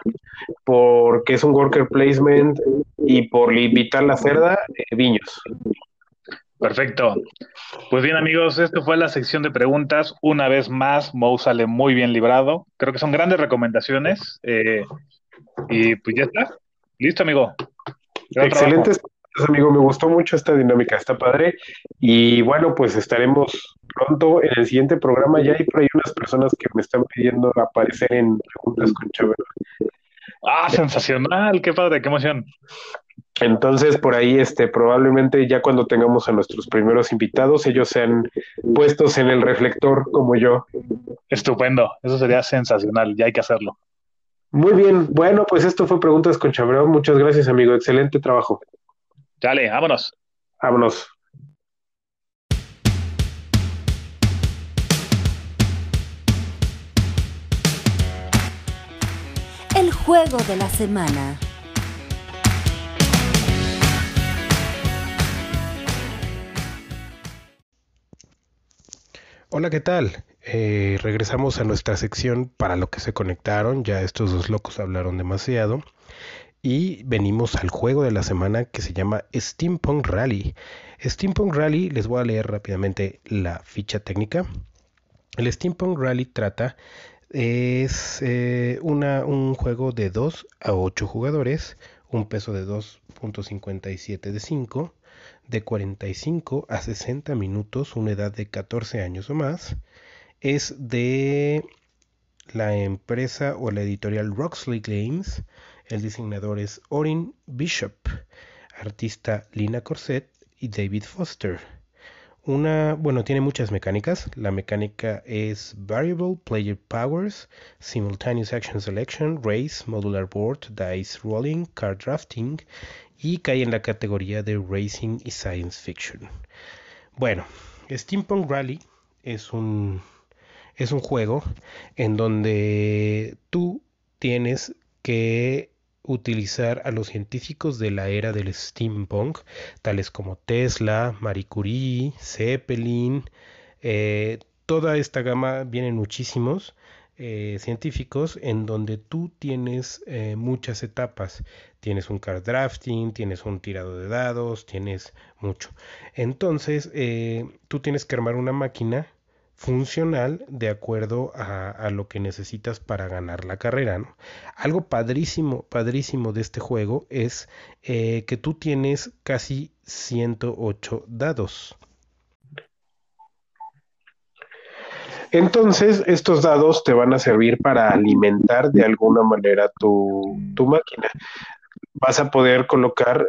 porque es un worker placement y por invitar la cerda, eh, viños. Perfecto. Pues bien, amigos, esto fue la sección de preguntas. Una vez más, Mo sale muy bien librado. Creo que son grandes recomendaciones. eh, y pues ya está. Listo, amigo. Excelentes, amigo, me gustó mucho esta dinámica, está padre. Y bueno, pues estaremos pronto en el siguiente programa. Ya hay por ahí unas personas que me están pidiendo aparecer en preguntas con Chabelo. Ah, sensacional. Qué padre, qué emoción. Entonces, por ahí, este, probablemente ya cuando tengamos a nuestros primeros invitados, ellos sean puestos en el reflector como yo. Estupendo. Eso sería sensacional. Ya hay que hacerlo. Muy bien, bueno, pues esto fue Preguntas con Chabreo. Muchas gracias, amigo. Excelente trabajo. Dale, vámonos. Vámonos. El juego de la semana. Hola, ¿qué tal? Eh, regresamos a nuestra sección para lo que se conectaron. Ya estos dos locos hablaron demasiado. Y venimos al juego de la semana que se llama Steampunk Rally. Steampunk Rally, les voy a leer rápidamente la ficha técnica. El Steampunk Rally trata, es eh, una, un juego de 2 a 8 jugadores, un peso de 2.57 de 5, de 45 a 60 minutos, una edad de 14 años o más. Es de la empresa o la editorial Roxley Games. El diseñador es Orin Bishop, artista Lina Corset y David Foster. Una, bueno, tiene muchas mecánicas. La mecánica es Variable Player Powers, Simultaneous Action Selection, Race, Modular Board, Dice Rolling, Card Drafting y cae en la categoría de Racing y Science Fiction. Bueno, Steampunk Rally es un, es un juego en donde tú tienes que utilizar a los científicos de la era del steampunk, tales como Tesla, Marie Curie, Zeppelin, eh, toda esta gama vienen muchísimos eh, científicos en donde tú tienes eh, muchas etapas. Tienes un card drafting, tienes un tirado de dados, tienes mucho. Entonces, tú tienes que armar una máquina funcional de acuerdo a, lo que necesitas para ganar la carrera. ¿no? Algo padrísimo, padrísimo de este juego es eh, que tú tienes casi 108 dados. Entonces, estos dados te van a servir para alimentar de alguna manera tu, tu máquina vas a poder colocar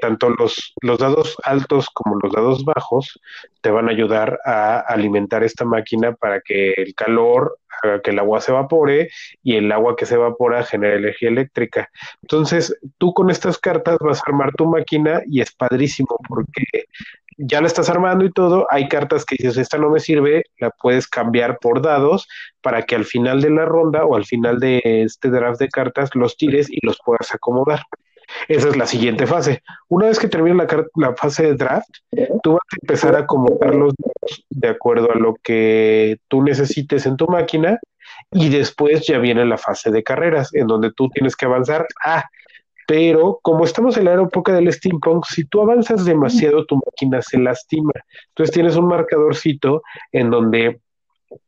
tanto los, los dados altos como los dados bajos, te van a ayudar a alimentar esta máquina para que el calor haga que el agua se evapore y el agua que se evapora genere energía eléctrica. Entonces, tú con estas cartas vas a armar tu máquina y es padrísimo porque ya la estás armando y todo, hay cartas que dices, esta no me sirve, la puedes cambiar por dados para que al final de la ronda o al final de este draft de cartas los tires y los puedas acomodar. Esa es la siguiente fase. Una vez que termine la, la, fase de draft, tú vas a empezar a acomodarlos de acuerdo a lo que tú necesites en tu máquina y después ya viene la fase de carreras, en donde tú tienes que avanzar. Ah, pero como estamos en la época del steampunk, si tú avanzas demasiado, tu máquina se lastima. Entonces tienes un marcadorcito en donde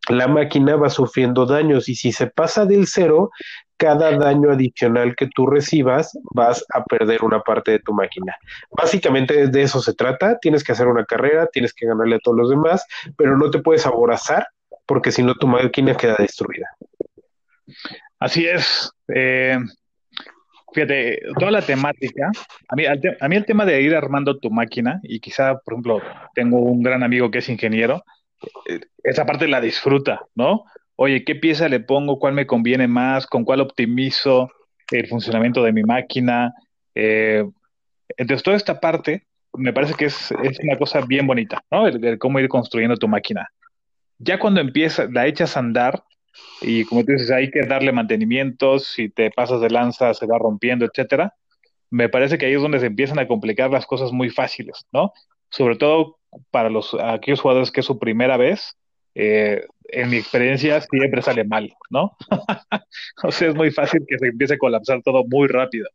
la máquina va sufriendo daños y si se pasa del cero, cada daño adicional que tú recibas vas a perder una parte de tu máquina. Básicamente de eso se trata, tienes que hacer una carrera, tienes que ganarle a todos los demás, pero no te puedes aborazar porque si no tu máquina queda destruida. Así es. Eh, fíjate, toda la temática, a mí, a mí el tema de ir armando tu máquina, y quizá, por ejemplo, tengo un gran amigo que es ingeniero, eh, esa parte la disfruta, ¿no? Oye, ¿qué pieza le pongo? ¿Cuál me conviene más? ¿Con cuál optimizo el funcionamiento de mi máquina? Eh, entonces, toda esta parte me parece que es, es una cosa bien bonita, ¿no? El, cómo ir construyendo tu máquina. Ya cuando empieza, la echas a andar, y como tú dices, hay que darle mantenimientos, si te pasas de lanza se va rompiendo, etcétera. Me parece que ahí es donde se empiezan a complicar las cosas muy fáciles, ¿no? Sobre todo para los aquellos jugadores que es su primera vez, eh, en mi experiencia siempre sale mal, ¿no? o sea, es muy fácil que se empiece a colapsar todo muy rápido.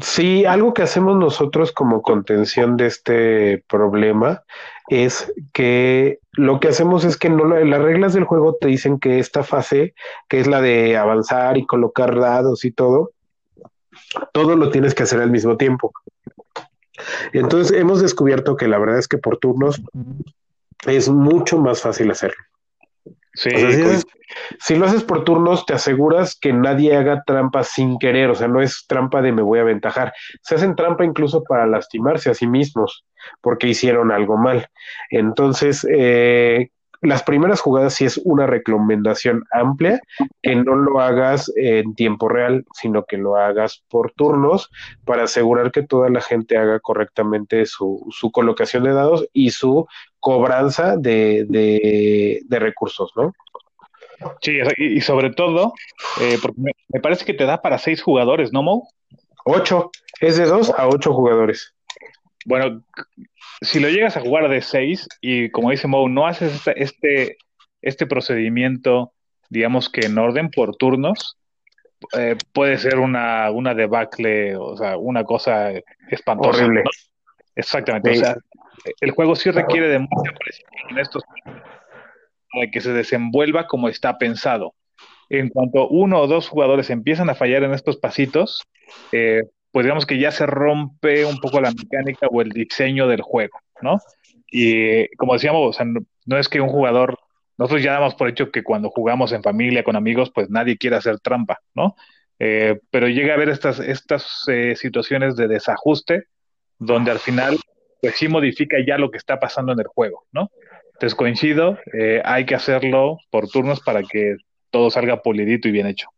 Sí, algo que hacemos nosotros como contención de este problema es que lo que hacemos es que no las reglas del juego te dicen que esta fase, que es la de avanzar y colocar dados y todo, todo lo tienes que hacer al mismo tiempo. Entonces hemos descubierto que la verdad es que por turnos es mucho más fácil hacerlo. Sí, o sea, si, si, lo haces por turnos, te aseguras que nadie haga trampa sin querer, o sea, no es trampa de me voy a aventajar. Se hacen trampa incluso para lastimarse a sí mismos porque hicieron algo mal. Entonces, eh, las primeras jugadas sí es una recomendación amplia, que no lo hagas en tiempo real, sino que lo hagas por turnos para asegurar que toda la gente haga correctamente su, su colocación de dados y su cobranza de, de, de recursos, ¿no? Sí, y sobre todo, eh, porque me, me, parece que te da para seis jugadores, ¿no, Mo? Ocho, es de dos a ocho jugadores. Bueno, si lo llegas a jugar de seis y como dice Mo, no haces este, este, este procedimiento, digamos que en orden por turnos, eh, puede ser una, una debacle, o sea, una cosa espantosa. Horrible. ¿no? Exactamente. Sí. O sea, el juego sí requiere de mucha precisión en estos para que se desenvuelva como está pensado. En cuanto uno o dos jugadores empiezan a fallar en estos pasitos, eh, pues digamos que ya se rompe un poco la mecánica o el diseño del juego, ¿no? Y como decíamos, o sea, no, es que un jugador, nosotros ya damos por hecho que cuando jugamos en familia, con amigos, pues nadie quiere hacer trampa, ¿no? Eh, pero llega a haber estas, estas eh, situaciones de desajuste donde al final pues sí modifica ya lo que está pasando en el juego, ¿no? Entonces coincido, eh, hay que hacerlo por turnos para que todo salga polidito y bien hecho.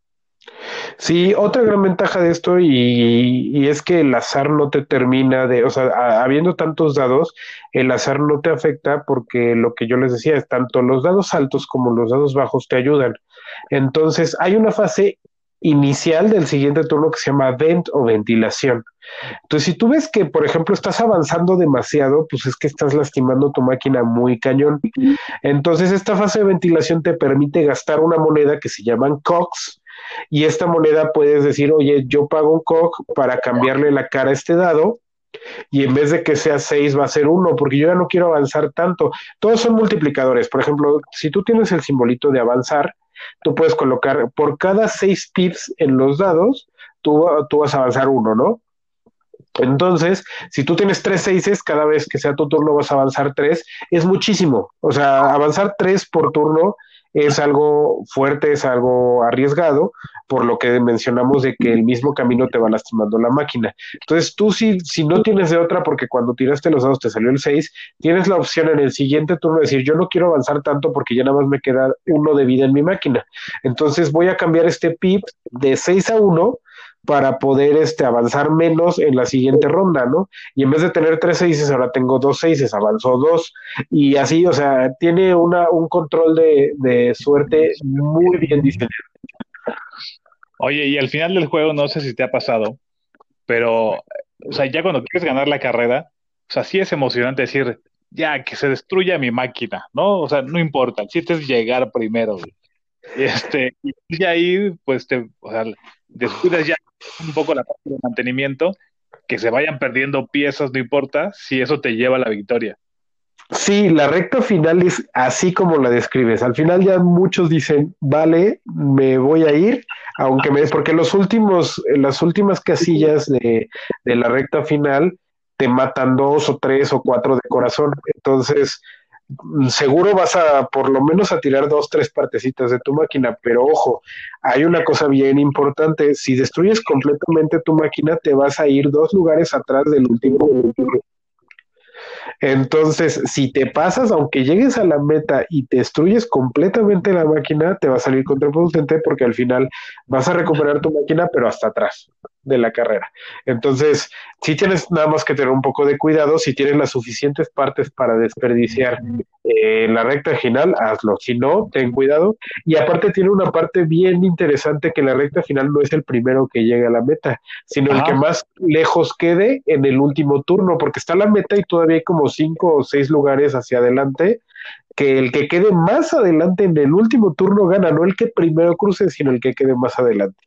Sí, otra gran ventaja de esto y, y es que el azar no te termina de, o sea, a- habiendo tantos dados, el azar no te afecta porque lo que yo les decía es tanto los dados altos como los dados bajos te ayudan. Entonces, hay una fase inicial del siguiente turno que se llama vent o ventilación. Entonces, si tú ves que, por ejemplo, estás avanzando demasiado, pues es que estás lastimando tu máquina muy cañón. Entonces, esta fase de ventilación te permite gastar una moneda que se llaman COX, y esta moneda puedes decir, oye, yo pago un COG para cambiarle la cara a este dado, y en vez de que sea 6 va a ser 1, porque yo ya no quiero avanzar tanto. Todos son multiplicadores. Por ejemplo, si tú tienes el simbolito de avanzar, tú puedes colocar por cada 6 pips en los dados, tú, tú vas a avanzar 1, ¿no? Entonces, si tú tienes tres seises, cada vez que sea tu turno vas a avanzar tres, es muchísimo. O sea, avanzar tres por turno es algo fuerte, es algo arriesgado, por lo que mencionamos de que el mismo camino te va lastimando la máquina. Entonces, tú si, si no tienes de otra, porque cuando tiraste los dados te salió el 6, tienes la opción en el siguiente turno de decir, yo no quiero avanzar tanto porque ya nada más me queda uno de vida en mi máquina. Entonces, voy a cambiar este pip de 6 a 1 para poder este, avanzar menos en la siguiente ronda, ¿no? Y en vez de tener tres seises, ahora tengo dos seises, avanzó dos, y así, o sea, tiene una, un control de, de suerte muy bien diseñado. Oye, y al final del juego, no sé si te ha pasado, pero, o sea, ya cuando quieres ganar la carrera, o sea, sí es emocionante decir, ya, que se destruya mi máquina, ¿no? O sea, no importa, el chiste es llegar primero, este, y ahí, pues, te, o sea, descuidas ya un poco la parte de mantenimiento, que se vayan perdiendo piezas, no importa, si eso te lleva a la victoria. Sí, la recta final es así como la describes. Al final ya muchos dicen, vale, me voy a ir, aunque me, porque los últimos, las últimas casillas de, de la recta final te matan dos o tres o cuatro de corazón. Entonces, seguro vas a por lo menos a tirar dos, tres partecitas de tu máquina, pero ojo, hay una cosa bien importante, si destruyes completamente tu máquina, te vas a ir dos lugares atrás del último. Entonces, si te pasas, aunque llegues a la meta y te destruyes completamente la máquina, te va a salir contraproducente porque al final vas a recuperar tu máquina, pero hasta atrás de la carrera. Entonces, si tienes nada más que tener un poco de cuidado, si tienes las suficientes partes para desperdiciar eh, la recta final, hazlo. Si no, ten cuidado. Y aparte tiene una parte bien interesante que la recta final no es el primero que llegue a la meta, sino el que más lejos quede en el último turno, porque está la meta y todavía hay como cinco o seis lugares hacia adelante que el que quede más adelante en el último turno gana, no el que primero cruce, sino el que quede más adelante.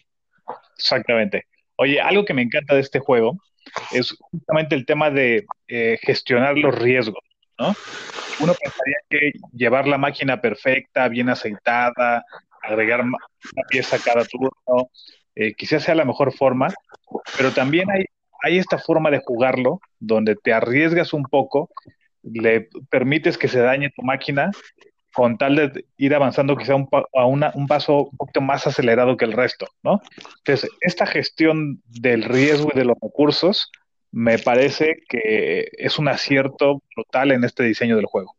Exactamente. Oye, algo que me encanta de este juego es justamente el tema de eh, gestionar los riesgos, ¿no? Uno pensaría que llevar la máquina perfecta, bien aceitada, agregar una pieza cada turno, eh, quizás sea la mejor forma, pero también hay, hay esta forma de jugarlo donde te arriesgas un poco, le permites que se dañe tu máquina con tal de ir avanzando quizá un, a una- un paso un poquito más acelerado que el resto, ¿no? Entonces, esta gestión del riesgo y de los recursos me parece que es un acierto total en este diseño del juego.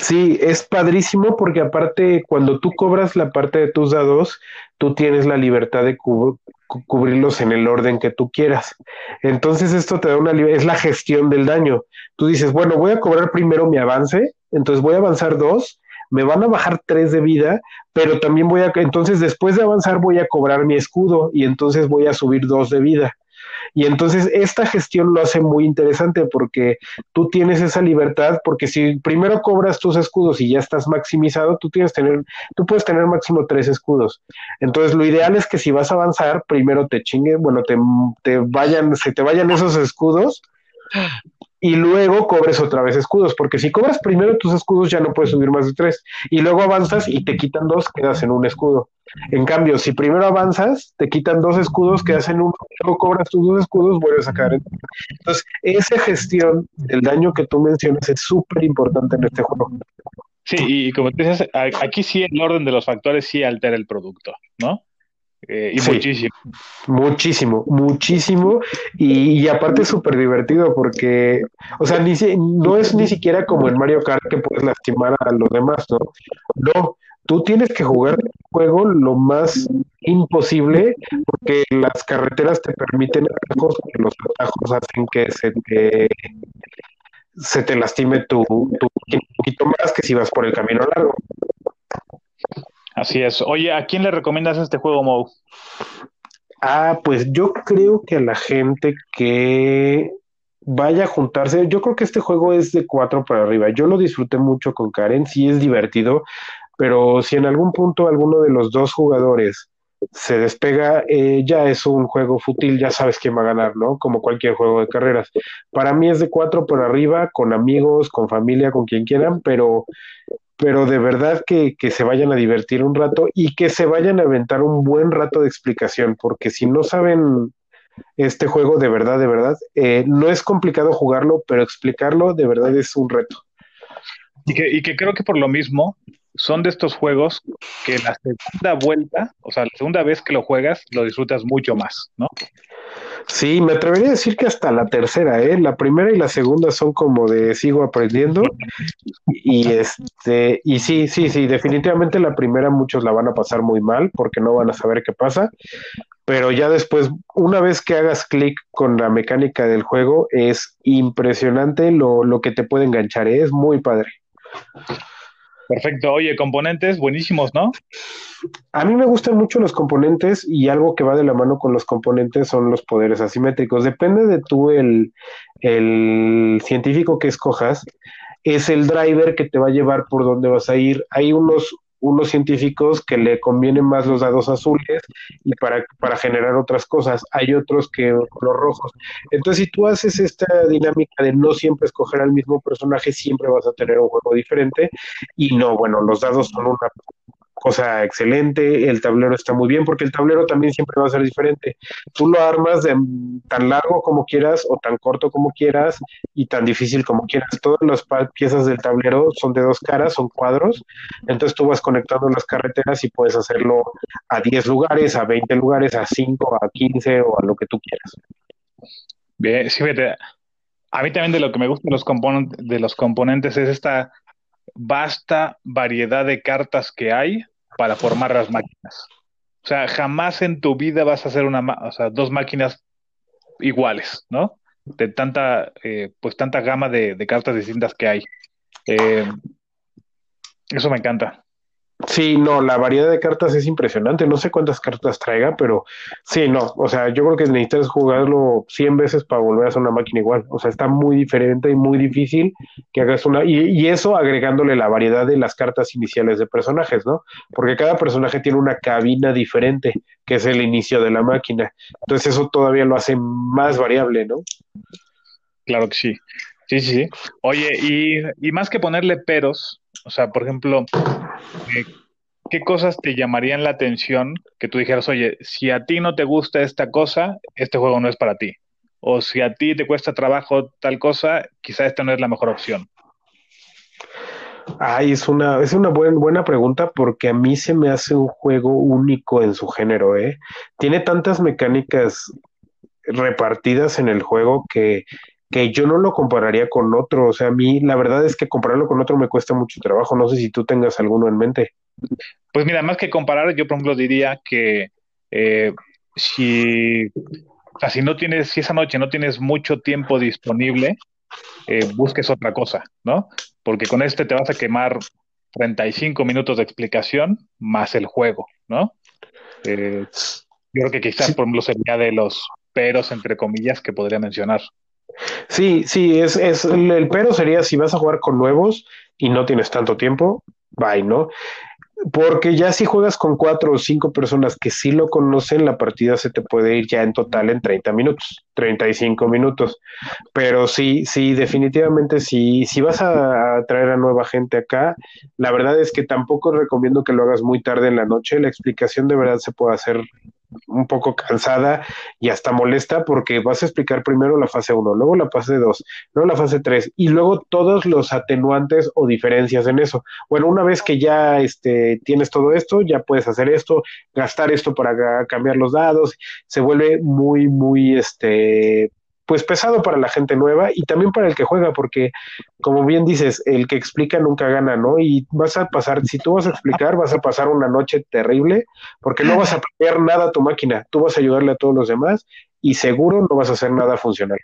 Sí, es padrísimo porque aparte cuando tú cobras la parte de tus dados, tú tienes la libertad de cu- cu- cubrirlos en el orden que tú quieras. Entonces esto te da una es la gestión del daño. Tú dices, bueno, voy a cobrar primero mi avance, entonces voy a avanzar dos, me van a bajar tres de vida, pero también voy a, entonces después de avanzar voy a cobrar mi escudo y entonces voy a subir dos de vida. Y entonces esta gestión lo hace muy interesante porque tú tienes esa libertad, porque si primero cobras tus escudos y ya estás maximizado, tú tienes tener, tú puedes tener máximo tres escudos. Entonces lo ideal es que si vas a avanzar, primero te chingue, bueno, te, te vayan, se te vayan esos escudos y luego cobres otra vez escudos, porque si cobras primero tus escudos ya no puedes subir más de tres, y luego avanzas y te quitan dos, quedas en un escudo. En cambio, si primero avanzas, te quitan dos escudos, quedas en uno, luego cobras tus dos escudos, vuelves a caer en Entonces, esa gestión del daño que tú mencionas es súper importante en este juego. Sí, y como tú dices, aquí sí el orden de los factores sí altera el producto, ¿no? Eh, y Sí. muchísimo. Muchísimo, muchísimo. Y, y aparte es súper divertido porque, o sea, ni no es ni siquiera como en Mario Kart que puedes lastimar a los demás, ¿no? No, tú tienes que jugar el juego lo más imposible porque las carreteras te permiten atajos, los atajos hacen que se te, se te lastime tu, tu un poquito más que si vas por el camino largo. Así es. Oye, ¿a quién le recomiendas este juego, Mo? Ah, pues yo creo que a la gente que vaya a juntarse, yo creo que este juego es de cuatro para arriba. Yo lo disfruté mucho con Karen, sí es divertido, pero si en algún punto alguno de los dos jugadores se despega, eh, ya es un juego fútil, ya sabes quién va a ganar, ¿no? Como cualquier juego de carreras. Para mí es de cuatro para arriba, con amigos, con familia, con quien quieran, pero pero de verdad que, que se vayan a divertir un rato y que se vayan a aventar un buen rato de explicación, porque si no saben este juego de verdad, de verdad, eh, no es complicado jugarlo, pero explicarlo de verdad es un reto. Y que, y que creo que por lo mismo son de estos juegos que la segunda vuelta, o sea, la segunda vez que lo juegas, lo disfrutas mucho más, ¿no? Sí, me atrevería a decir que hasta la tercera, ¿eh? La primera y la segunda son como de sigo aprendiendo y este y sí, sí, sí, definitivamente la primera muchos la van a pasar muy mal porque no van a saber qué pasa, pero ya después, una vez que hagas clic con la mecánica del juego, es impresionante lo, lo que te puede enganchar, ¿eh? Es muy padre. Perfecto. Oye, componentes buenísimos, ¿no? A mí me gustan mucho los componentes y algo que va de la mano con los componentes son los poderes asimétricos. Depende de tú el, el científico que escojas, es el driver que te va a llevar por donde vas a ir. Hay unos, unos científicos que le convienen más los dados azules y para, para generar otras cosas. Hay otros que los rojos. Entonces, si tú haces esta dinámica de no siempre escoger al mismo personaje, siempre vas a tener un juego diferente. Y no, bueno, los dados son una cosa excelente, el tablero está muy bien, porque el tablero también siempre va a ser diferente. Tú lo armas de tan largo como quieras o tan corto como quieras y tan difícil como quieras. Todas las piezas del tablero son de dos caras, son cuadros, entonces tú vas conectando las carreteras y puedes hacerlo a 10 lugares, a 20 lugares, a 5, a 15 o a lo que tú quieras. Bien, sí, fíjate, a mí también de lo que me gusta los componentes, de los componentes es esta vasta variedad de cartas que hay para formar las máquinas. O sea, jamás en tu vida vas a hacer una, o sea, dos máquinas iguales, ¿no? De tanta, eh, pues tanta gama de, de cartas distintas que hay. Eh, eso me encanta. Sí, no, la variedad de cartas es impresionante. No sé cuántas cartas traiga, pero sí, no. O sea, yo creo que necesitas jugarlo 100 veces para volver a hacer una máquina igual. O sea, está muy diferente y muy difícil que hagas una. Y, y eso agregándole la variedad de las cartas iniciales de personajes, ¿no? Porque cada personaje tiene una cabina diferente, que es el inicio de la máquina. Entonces, eso todavía lo hace más variable, ¿no? Claro que sí. Sí, sí, sí. Oye, y, y más que ponerle peros, o sea, por ejemplo, eh, ¿qué cosas te llamarían la atención que tú dijeras, oye, si a ti no te gusta esta cosa, este juego no es para ti? O si a ti te cuesta trabajo tal cosa, quizá esta no es la mejor opción. Ay, es una, es una buen- buena pregunta porque a mí se me hace un juego único en su género, ¿eh? Tiene tantas mecánicas repartidas en el juego que, que yo no lo compararía con otro. O sea, a mí la verdad es que compararlo con otro me cuesta mucho trabajo. No sé si tú tengas alguno en mente. Pues mira, más que comparar, yo por ejemplo diría que eh, si, o sea, si no tienes, si esa noche no tienes mucho tiempo disponible, eh, busques otra cosa, ¿no? Porque con este te vas a quemar 35 minutos de explicación más el juego, ¿no? Eh, yo creo que quizás, por ejemplo, sería de los peros, entre comillas, que podría mencionar. Sí, sí, es, es el, pero sería si vas a jugar con nuevos y no tienes tanto tiempo, bye, ¿no? Porque ya si juegas con cuatro o cinco personas que sí lo conocen, la partida se te puede ir ya en total en 30 minutos, 35 minutos. Pero sí, sí, definitivamente sí, si vas a traer a nueva gente acá, la verdad es que tampoco recomiendo que lo hagas muy tarde en la noche. La explicación de verdad se puede hacer un poco cansada y hasta molesta porque vas a explicar primero la fase 1, luego la fase 2, luego la fase 3 y luego todos los atenuantes o diferencias en eso. Bueno, una vez que ya este, tienes todo esto, ya puedes hacer esto, gastar esto para cambiar los dados, se vuelve muy, muy, este, pues pesado para la gente nueva y también para el que juega, porque como bien dices, el que explica nunca gana, ¿no? Y vas a pasar, si tú vas a explicar, vas a pasar una noche terrible, porque no vas a aprender nada a tu máquina, tú vas a ayudarle a todos los demás y seguro no vas a hacer nada funcional.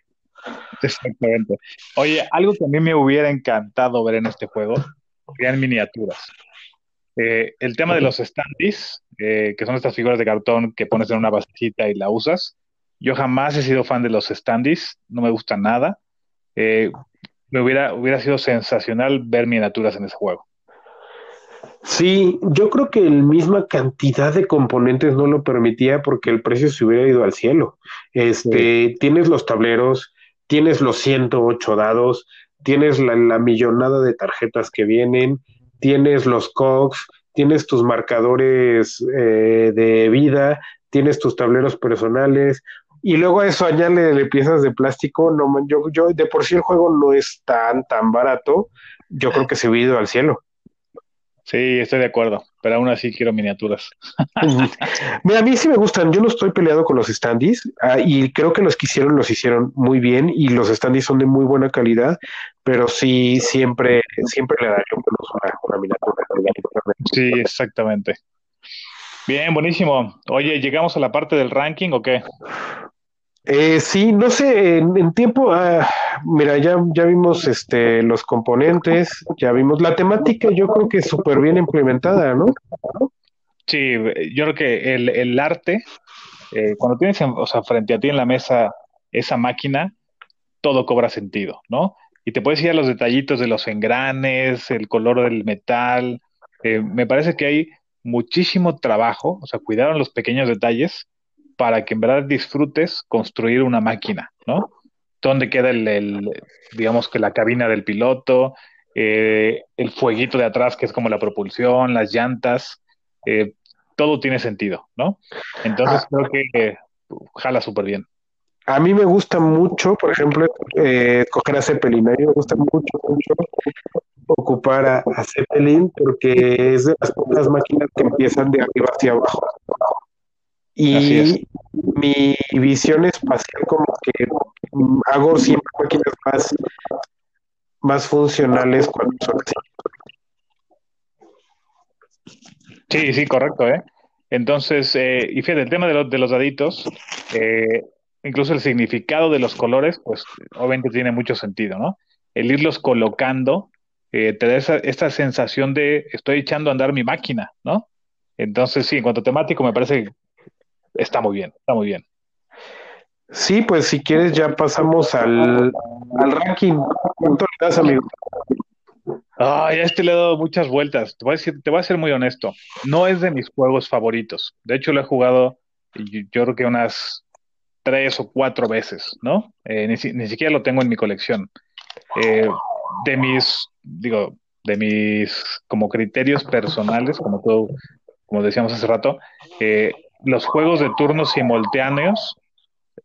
Exactamente. Oye, algo que a mí me hubiera encantado ver en este juego serían miniaturas. Eh, el tema de los standees, eh, que son estas figuras de cartón que pones en una vasijita y la usas. Yo jamás he sido fan de los standees, no me gusta nada. Eh, me hubiera, hubiera sido sensacional ver miniaturas en ese juego. Sí, yo creo que la misma cantidad de componentes no lo permitía porque el precio se hubiera ido al cielo. Este, tienes los tableros, tienes los 108 dados, tienes la, la millonada de tarjetas que vienen, tienes los cogs, tienes tus marcadores eh, de vida, tienes tus tableros personales, y luego a eso añádele piezas de plástico. No, yo, yo, de por sí el juego no es tan, tan barato. Yo creo que se hubiera ido al cielo. Sí, estoy de acuerdo, pero aún así quiero miniaturas. Mira, a mí sí me gustan. Yo no estoy peleado con los standees ah, y creo que los que hicieron los hicieron muy bien y los standees son de muy buena calidad, pero sí siempre, siempre le daría un plus una, una miniatura. Sí, exactamente. Bien, buenísimo. Oye, ¿llegamos a la parte del ranking o qué? Eh, sí, no sé, en, tiempo, ah, mira, ya, ya vimos este, los componentes, ya vimos la temática, yo creo que súper bien implementada, ¿no? Sí, yo creo que el, el arte, eh, cuando tienes en- o sea, frente a ti en la mesa esa máquina, todo cobra sentido, ¿no? Y te puedes ir a los detallitos de los engranes, el color del metal. eh, me parece que hay muchísimo trabajo, o sea, cuidaron los pequeños detalles para que en verdad disfrutes construir una máquina, ¿no? ¿Dónde queda el, el, digamos que la cabina del piloto, eh, el fueguito de atrás que es como la propulsión, las llantas? eh, todo tiene sentido, ¿no? Entonces Ah. creo que eh, jala súper bien. A mí me gusta mucho, por ejemplo, eh, coger a Zeppelin. A mí me gusta mucho, mucho ocupar a, a Zeppelin porque es de las pocas máquinas que empiezan de arriba hacia abajo. Y mi visión espacial como que hago siempre máquinas más, más funcionales cuando son así. Sí, sí, correcto, ¿eh? Entonces, eh, y fíjate, el tema de, los de los daditos, eh, incluso el significado de los colores, pues obviamente tiene mucho sentido, ¿no? El irlos colocando eh, te da esa, esta sensación de estoy echando a andar mi máquina, ¿no? Entonces, sí, en cuanto a temático, me parece que está muy bien, está muy bien. Sí, pues si quieres ya pasamos al, al ranking. ¿Cuánto le das, amigo? Ay, a este le he dado muchas vueltas. Te voy a decir, te voy a ser muy honesto. No es de mis juegos favoritos. De hecho, lo he jugado, yo, yo creo que unas tres o cuatro veces, ¿no? Eh, ni, si- ni siquiera lo tengo en mi colección. Eh, de mis, digo, de mis como criterios personales, como todo, como decíamos hace rato, eh, los juegos de turnos simultáneos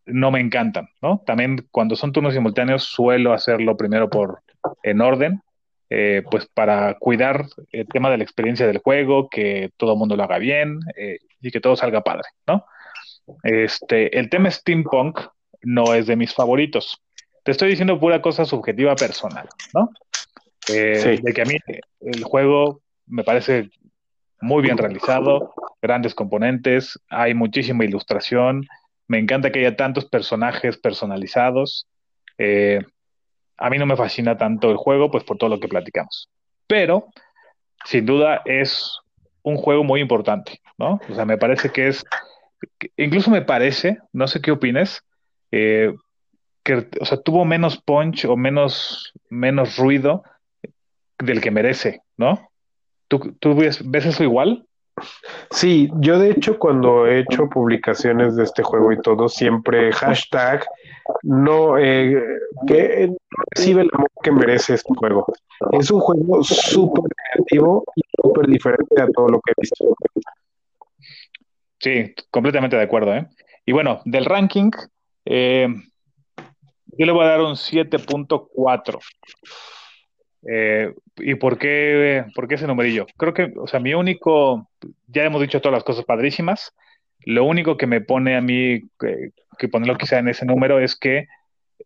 no me encantan, ¿no? También cuando son turnos simultáneos suelo hacerlo primero por en orden, eh, pues para cuidar el tema de la experiencia del juego, que todo el mundo lo haga bien eh, y que todo salga padre, ¿no? Este, el tema steampunk no es de mis favoritos. Te estoy diciendo pura cosa subjetiva personal, ¿no? Eh, Sí. De que a mí el juego me parece muy bien realizado, grandes componentes, hay muchísima ilustración, me encanta que haya tantos personajes personalizados. Eh, a mí no me fascina tanto el juego, pues por todo lo que platicamos. Pero, sin duda, es un juego muy importante, ¿no? O sea, me parece que es, incluso me parece, no sé qué opines, eh, que, o sea, tuvo menos punch o menos, menos ruido del que merece, ¿no? ¿Tú, tú ves, ves eso igual? Sí, yo de hecho cuando he hecho publicaciones de este juego y todo, siempre hashtag no eh, que no recibe el amor que merece este juego. Es un juego súper creativo y súper diferente a todo lo que he visto. Sí, completamente de acuerdo, ¿eh? Y bueno, del ranking, eh, yo le voy a dar un 7.4. Eh, ¿y por qué, por qué ese numerillo? Creo que, o sea, mi único, ya hemos dicho todas las cosas padrísimas, lo único que me pone a mí que, que ponerlo quizá en ese número es que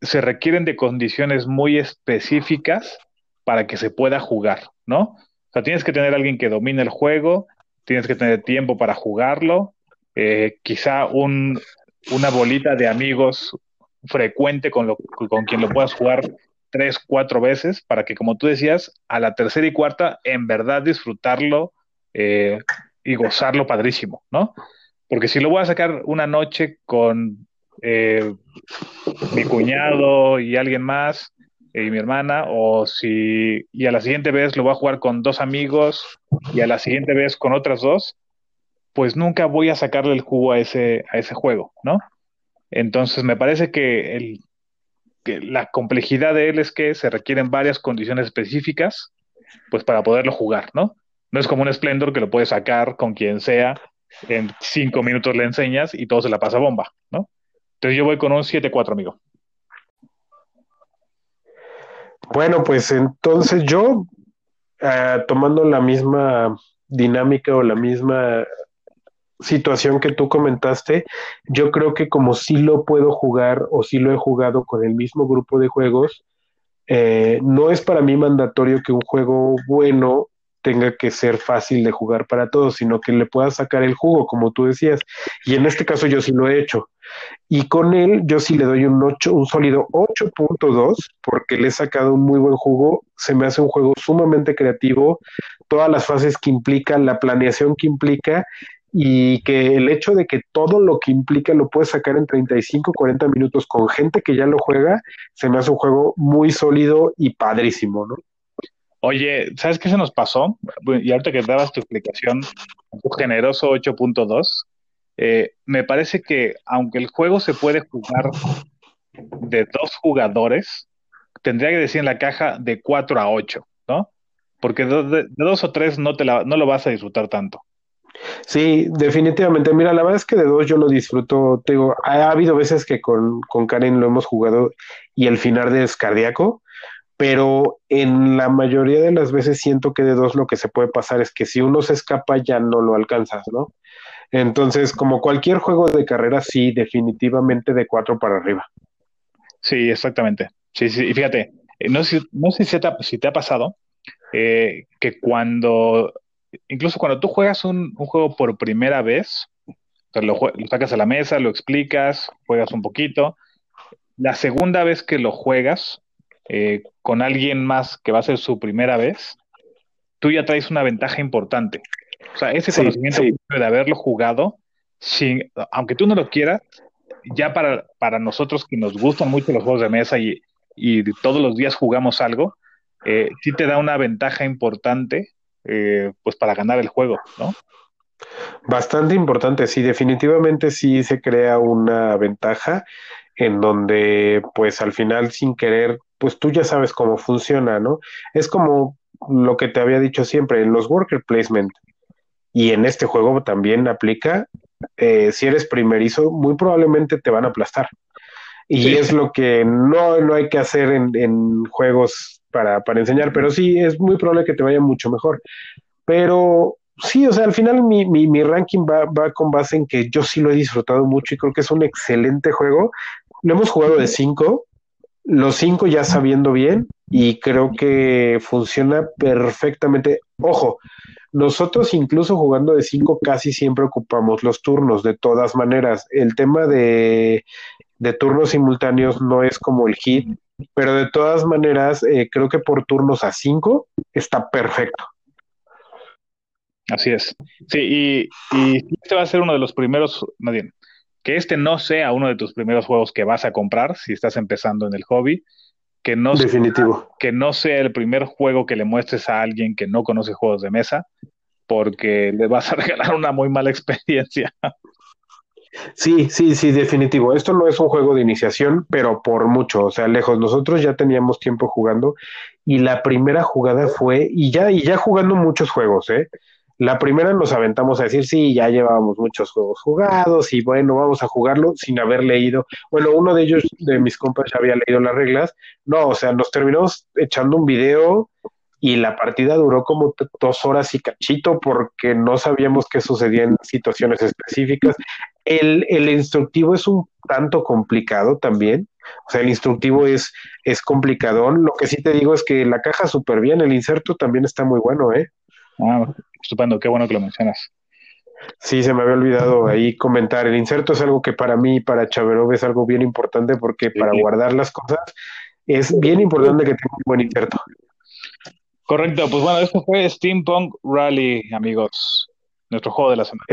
se requieren de condiciones muy específicas para que se pueda jugar, ¿no? O sea, tienes que tener alguien que domine el juego, tienes que tener tiempo para jugarlo, eh, quizá un, una bolita de amigos frecuente con, lo, con quien lo puedas jugar tres, cuatro veces, para que, como tú decías, a la tercera y cuarta, en verdad disfrutarlo eh, y gozarlo padrísimo, ¿no? Porque si lo voy a sacar una noche con eh, mi cuñado y alguien más, y mi hermana, o si, y a la siguiente vez lo voy a jugar con dos amigos, y a la siguiente vez con otras dos, pues nunca voy a sacarle el jugo a ese, a ese juego, ¿no? Entonces me parece que, el, que la complejidad de él es que se requieren varias condiciones específicas, pues para poderlo jugar, ¿no? No es como un Splendor que lo puedes sacar con quien sea, en cinco minutos le enseñas y todo se la pasa bomba, ¿no? Entonces yo voy con un 7-4, amigo. Bueno, pues entonces yo, ah, tomando la misma dinámica o la misma situación que tú comentaste, yo creo que como sí lo puedo jugar o sí lo he jugado con el mismo grupo de juegos, eh, no es para mí mandatorio que un juego bueno tenga que ser fácil de jugar para todos, sino que le pueda sacar el jugo, como tú decías. Y en este caso yo sí lo he hecho. Y con él yo sí le doy un 8, un sólido 8.2, porque le he sacado un muy buen jugo. Se me hace un juego sumamente creativo, todas las fases que implica, la planeación que implica, y que el hecho de que todo lo que implica lo puedes sacar en 35, 40 minutos con gente que ya lo juega, se me hace un juego muy sólido y padrísimo, ¿no? Oye, ¿sabes qué se nos pasó? Y ahorita que dabas tu explicación, tu generoso 8.2, eh, me parece que aunque el juego se puede jugar de dos jugadores, tendría que decir en la caja de 4 a 8, ¿no? Porque de, dos o tres no, te la- no lo vas a disfrutar tanto. Sí, definitivamente. Mira, la verdad es que de dos yo lo disfruto. Te digo, ha, ha habido veces que con, con Karen lo hemos jugado y el final es cardíaco, pero en la mayoría de las veces siento que de dos lo que se puede pasar es que si uno se escapa ya no lo alcanzas, ¿no? Entonces, como cualquier juego de carrera, sí, definitivamente de cuatro para arriba. Sí, exactamente. Sí, sí, y fíjate, eh, no sé, no sé si te ha, si te ha pasado eh, que cuando, incluso cuando tú juegas un, un juego por primera vez, o sea, lo, sacas a la mesa, lo explicas, juegas un poquito, la segunda vez que lo juegas eh, con alguien más que va a ser su primera vez, tú ya traes una ventaja importante. O sea, ese Sí, conocimiento sí. de haberlo jugado, sin, aunque tú no lo quieras, ya para, para nosotros que nos gustan mucho los juegos de mesa y, y todos los días jugamos algo, eh, sí te da una ventaja importante eh, pues para ganar el juego, ¿no? Bastante importante, sí, definitivamente sí se crea una ventaja en donde pues al final sin querer, pues tú ya sabes cómo funciona, ¿no? Es como lo que te había dicho siempre, en los worker placement y en este juego también aplica, eh, si eres primerizo, muy probablemente te van a aplastar. Y Sí. es lo que no, no hay que hacer en, en juegos para, para enseñar, pero sí, es muy probable que te vaya mucho mejor. Pero sí, o sea, al final mi, mi, mi ranking va, va con base en que yo sí lo he disfrutado mucho y creo que es un excelente juego. Lo hemos jugado de cinco, los cinco ya sabiendo bien y creo que funciona perfectamente. Ojo, nosotros incluso jugando de cinco casi siempre ocupamos los turnos, de todas maneras. El tema de, de turnos simultáneos no es como el hit, pero de todas maneras eh, creo que por turnos a cinco está perfecto. Así es. Sí, y, y este va a ser uno de los primeros, más bien, que este no sea uno de tus primeros juegos que vas a comprar si estás empezando en el hobby, que no, Definitivo. que no sea el primer juego que le muestres a alguien que no conoce juegos de mesa, porque le vas a regalar una muy mala experiencia. Sí, sí, sí, definitivo. Esto no es un juego de iniciación, pero por mucho, o sea, lejos. Nosotros ya teníamos tiempo jugando y la primera jugada fue, y ya, y ya jugando muchos juegos, ¿eh? La primera nos aventamos a decir, sí, ya llevábamos muchos juegos jugados y bueno, vamos a jugarlo sin haber leído. Bueno, uno de ellos, de mis compas, ya había leído las reglas. No, o sea, nos terminamos echando un video y la partida duró como dos horas y cachito porque no sabíamos qué sucedía en situaciones específicas. El, el instructivo es un tanto complicado también. O sea, el instructivo es, es complicadón. Lo que sí te digo es que la caja súper bien, el inserto también está muy bueno, ¿eh? Ah, estupendo, qué bueno que lo mencionas. Sí, se me había olvidado ahí comentar. El inserto es algo que para mí, para Chaverov, es algo bien importante porque para Sí. guardar las cosas es bien importante que tenga un buen inserto. Correcto, pues bueno, esto fue Steampunk Rally, amigos. Nuestro juego de la semana.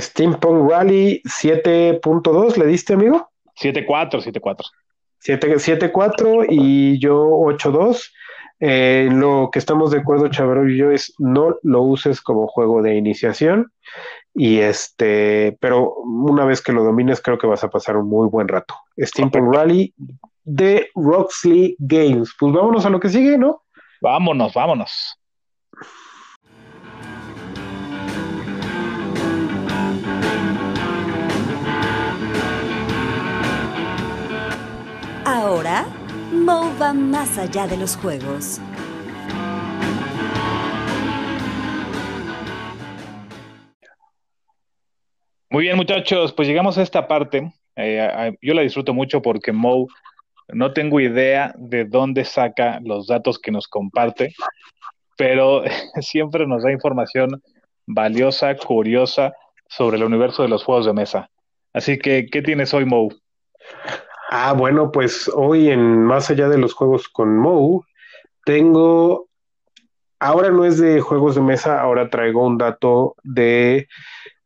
Steampunk Rally 7.2, ¿le diste, amigo? 7-4, 7-4. 7 7.4 y yo 8.2. Eh, lo que estamos de acuerdo, Chaverov y yo, es no lo uses como juego de iniciación. Y este, pero una vez que lo domines, creo que vas a pasar un muy buen rato. Steampunk Rally de Roxley Games. Pues vámonos a lo que sigue, ¿no? Vámonos, vámonos. Mo va más allá de los juegos. Muy bien, muchachos, pues llegamos a esta parte. Eh, yo la disfruto mucho porque Mo no tengo idea de dónde saca los datos que nos comparte, pero siempre nos da información valiosa, curiosa sobre el universo de los juegos de mesa. Así que, ¿qué tienes hoy, Mo? Ah, bueno, pues hoy en Más allá de los juegos con Mo, tengo, ahora no es de juegos de mesa, ahora traigo un dato de,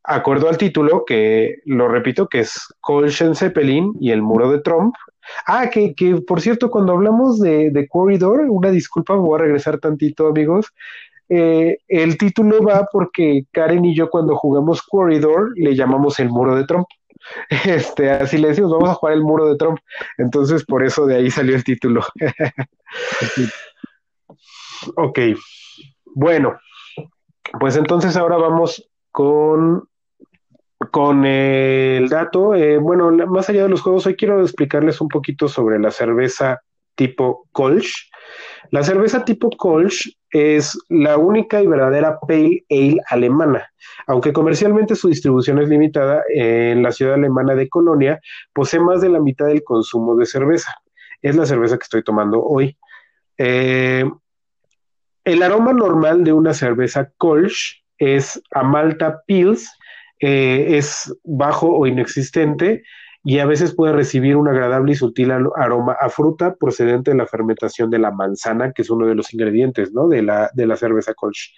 acuerdo al título, que lo repito, que es Colchen Zeppelin y el muro de Trump. Ah, que, que por cierto, cuando hablamos de, de Corridor, una disculpa, voy a regresar tantito, amigos. Eh, el título va porque Karen y yo cuando jugamos Corridor le llamamos el muro de Trump. Este, así le decimos, vamos a jugar el muro de Trump. Entonces, por eso de ahí salió el título. ok. Bueno, pues entonces ahora vamos con, con el dato. Eh, bueno, más allá de los juegos, hoy quiero explicarles un poquito sobre la cerveza tipo Kolsch. La cerveza tipo Kolsch es la única y verdadera Pale Ale alemana. Aunque comercialmente su distribución es limitada, eh, en la ciudad alemana de Colonia posee más de la mitad del consumo de cerveza. Es la cerveza que estoy tomando hoy. Eh, el aroma normal de una cerveza Kolsch es a malta pils, eh, es bajo o inexistente y a veces puede recibir un agradable y sutil aroma a fruta procedente de la fermentación de la manzana, que es uno de los ingredientes ¿no? de, la, de la cerveza Kolsch.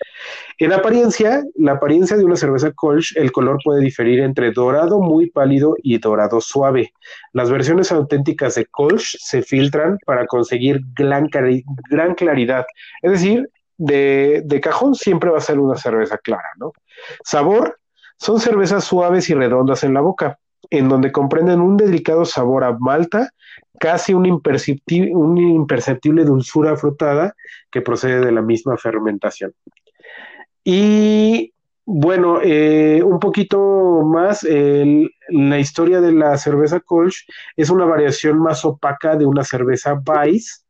En apariencia, la apariencia de una cerveza Kolsch, el color puede diferir entre dorado muy pálido y dorado suave. Las versiones auténticas de Kolsch se filtran para conseguir gran, gran claridad. Es decir, de, de cajón siempre va a ser una cerveza clara, ¿no? Sabor, son cervezas suaves y redondas en la boca, en donde comprenden un delicado sabor a malta, casi una imperceptible, una imperceptible dulzura frutada que procede de la misma fermentación. Y bueno, eh, un poquito más, la historia de la cerveza Kolsch es una variación más opaca de una cerveza Weiss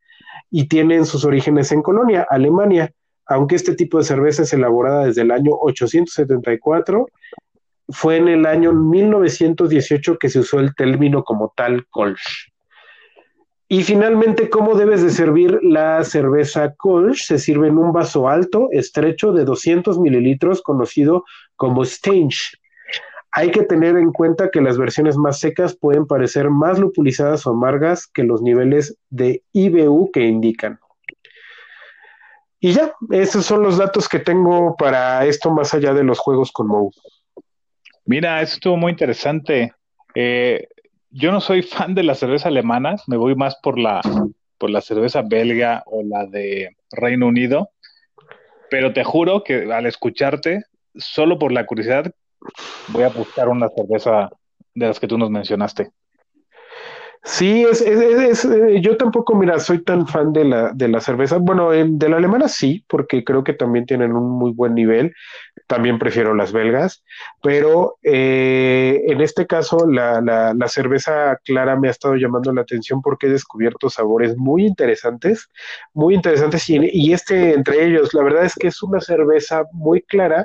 y tienen sus orígenes en Colonia, Alemania, aunque este tipo de cerveza es elaborada desde el año 874, fue en el año 1918 que se usó el término como tal Kolsch. Y finalmente, ¿cómo debes de servir la cerveza Kolsch? Se sirve en un vaso alto, estrecho, de 200 mililitros, conocido como Stange. Hay que tener en cuenta que las versiones más secas pueden parecer más lupulizadas o amargas que los niveles de IBU que indican. Y ya, esos son los datos que tengo para esto más allá de los juegos con Mou. Mira, eso estuvo muy interesante. Eh, yo no soy fan de la cerveza alemana, me voy más por la, por la cerveza belga o la de Reino Unido, pero te juro que al escucharte, solo por la curiosidad, voy a buscar una cerveza de las que tú nos mencionaste. Sí, es, es- eh, yo tampoco, mira, soy tan fan de la, de la cerveza. Bueno, en- de la alemana sí, porque creo que también tienen un muy buen nivel. También prefiero las belgas, pero eh, en este caso la, la, la cerveza clara me ha estado llamando la atención porque he descubierto sabores muy interesantes, muy interesantes y, y este entre ellos, la verdad es que es una cerveza muy clara,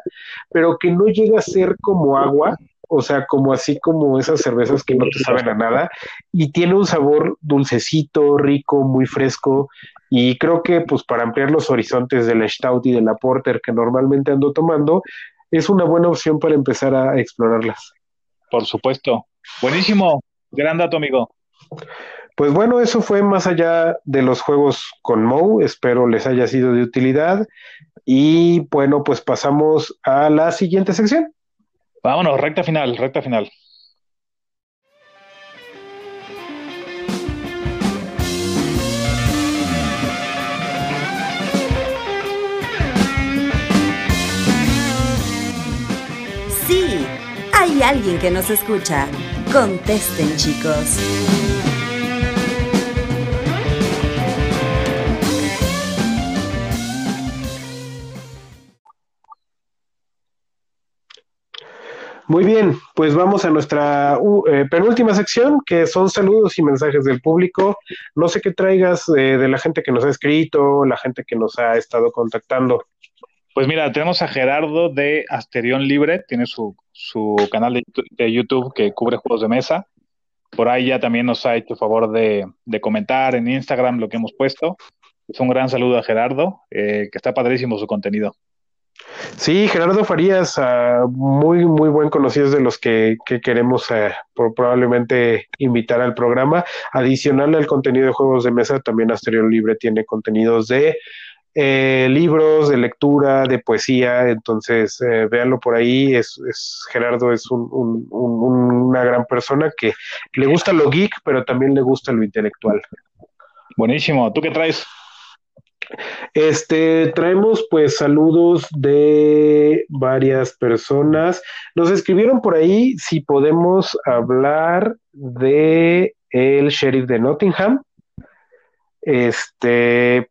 pero que no llega a ser como agua. O sea, como así como esas cervezas que no te saben a nada, y tiene un sabor dulcecito, rico, muy fresco, y creo que pues para ampliar los horizontes del Stout y de la Porter que normalmente ando tomando, es una buena opción para empezar a explorarlas. Por supuesto. Buenísimo. Gran dato, amigo. Pues bueno, eso fue más allá de los juegos con Moe, espero les haya sido de utilidad, y bueno, pues pasamos a la siguiente sección. Vámonos, recta final, recta final. Sí, hay alguien que nos escucha. Contesten, chicos. Muy bien, pues vamos a nuestra uh, penúltima sección, que son saludos y mensajes del público. No sé qué traigas eh, de la gente que nos ha escrito, la gente que nos ha estado contactando. Pues mira, tenemos a Gerardo de Asterión Libre, tiene su, su canal de YouTube que cubre juegos de mesa. Por ahí ya también nos ha hecho favor de, de comentar en Instagram lo que hemos puesto. Es un gran saludo a Gerardo, eh, que está padrísimo su contenido. Sí, Gerardo Farías, ah, muy, muy buen conocido de los que, que queremos eh, probablemente invitar al programa. Adicional al contenido de juegos de mesa, también Asterión Libre tiene contenidos de eh, libros, de lectura, de poesía, entonces eh, véanlo por ahí. Es, Gerardo es un- una gran persona que le gusta lo geek, pero también le gusta lo intelectual. Buenísimo. ¿Tú qué traes? Este, traemos pues saludos de varias personas. Nos escribieron por ahí si podemos hablar de el sheriff de Nottingham. Este,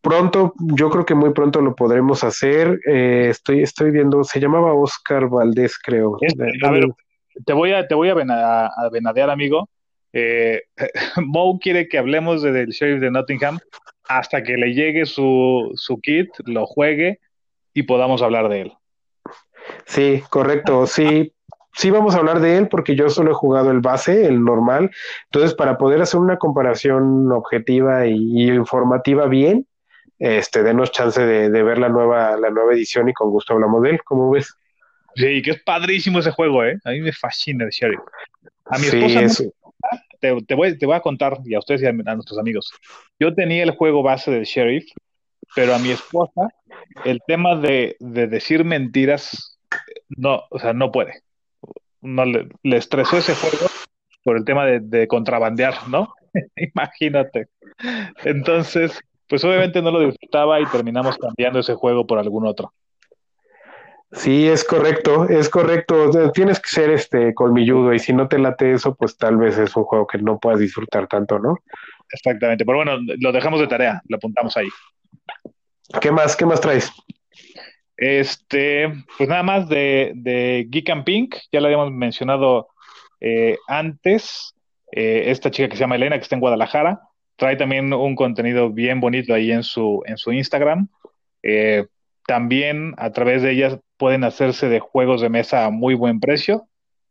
pronto, yo creo que muy pronto lo podremos hacer. Eh, estoy, estoy viendo, se llamaba Oscar Valdés, creo. A ver, te voy a, te voy a, vena- a venadear, amigo. Eh, Mo quiere que hablemos de- del Sheriff de Nottingham hasta que le llegue su, su kit, lo juegue y podamos hablar de él. Sí, correcto, sí. Sí vamos a hablar de él porque yo solo he jugado el base, el normal. Entonces, para poder hacer una comparación objetiva y, y informativa bien, este, denos chance de, de ver la nueva, la nueva edición y con gusto hablamos de él. ¿Cómo ves? Sí, que es padrísimo ese juego, ¿eh? A mí me fascina el Sheriff. A mi Sí, esposa no- te, te voy, te voy a contar, y a ustedes y a, nuestros amigos. Yo tenía el juego base del Sheriff, pero a mi esposa el tema de, de decir mentiras, no, o sea, no puede. No le, le estresó ese juego por el tema de, de contrabandear, ¿no? Imagínate. Entonces, pues obviamente no lo disfrutaba y terminamos cambiando ese juego por algún otro. Sí, es correcto, es correcto. Tienes que ser este colmilludo y si no te late eso, pues tal vez es un juego que no puedas disfrutar tanto, ¿no? Exactamente. Pero bueno, lo dejamos de tarea, lo apuntamos ahí. ¿Qué más? ¿Qué más traes? Este, pues nada más de, de Geek and Pink, ya lo habíamos mencionado eh, antes. Eh, esta chica que se llama Elena, que está en Guadalajara, trae también un contenido bien bonito ahí en su, en su Instagram. Eh, también a través de ellas pueden hacerse de juegos de mesa a muy buen precio.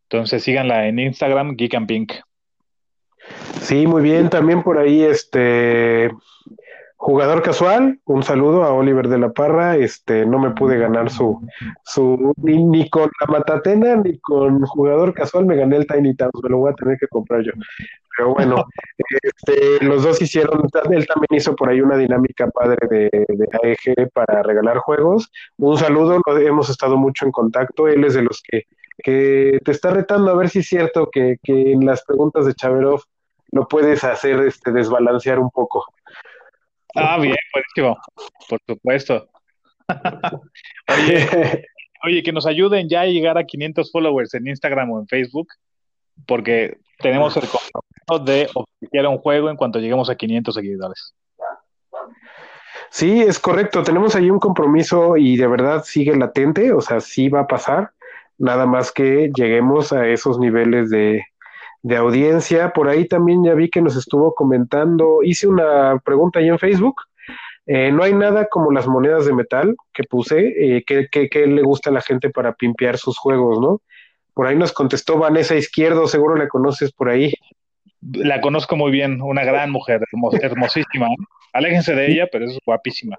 Entonces síganla en Instagram, Geek and Pink. Sí, muy bien. También por ahí, este jugador casual, un saludo a Oliver de la Parra. Este, no me pude ganar su, su ni, ni con la matatena ni con jugador casual me gané el Tiny Towns, me lo voy a tener que comprar yo. Pero bueno, este, los dos hicieron, él también hizo por ahí una dinámica padre de, de AEG para regalar juegos. Un saludo, hemos estado mucho en contacto. Él es de los que, que te está retando a ver si es cierto que, que en las preguntas de Chaverov lo puedes hacer este, desbalancear un poco. Ah, bien, buenísimo. Por supuesto. Oye, Oye, que nos ayuden ya a llegar a 500 followers en Instagram o en Facebook, porque tenemos el compromiso de obsequiar un juego en cuanto lleguemos a 500 seguidores. Sí, es correcto. Tenemos ahí un compromiso y de verdad sigue latente, o sea, sí va a pasar. Nada más que lleguemos a esos niveles de, de audiencia. Por ahí también ya vi que nos estuvo comentando, hice una pregunta ahí en Facebook. Eh, no hay nada como las monedas de metal que puse, eh, que, que- le gusta a la gente para pimpear sus juegos, ¿no? Por ahí nos contestó Vanessa Izquierdo, seguro la conoces por ahí. La conozco muy bien, una gran mujer, hermos- hermosísima. ¿eh? Aléjense de ella, pero es guapísima.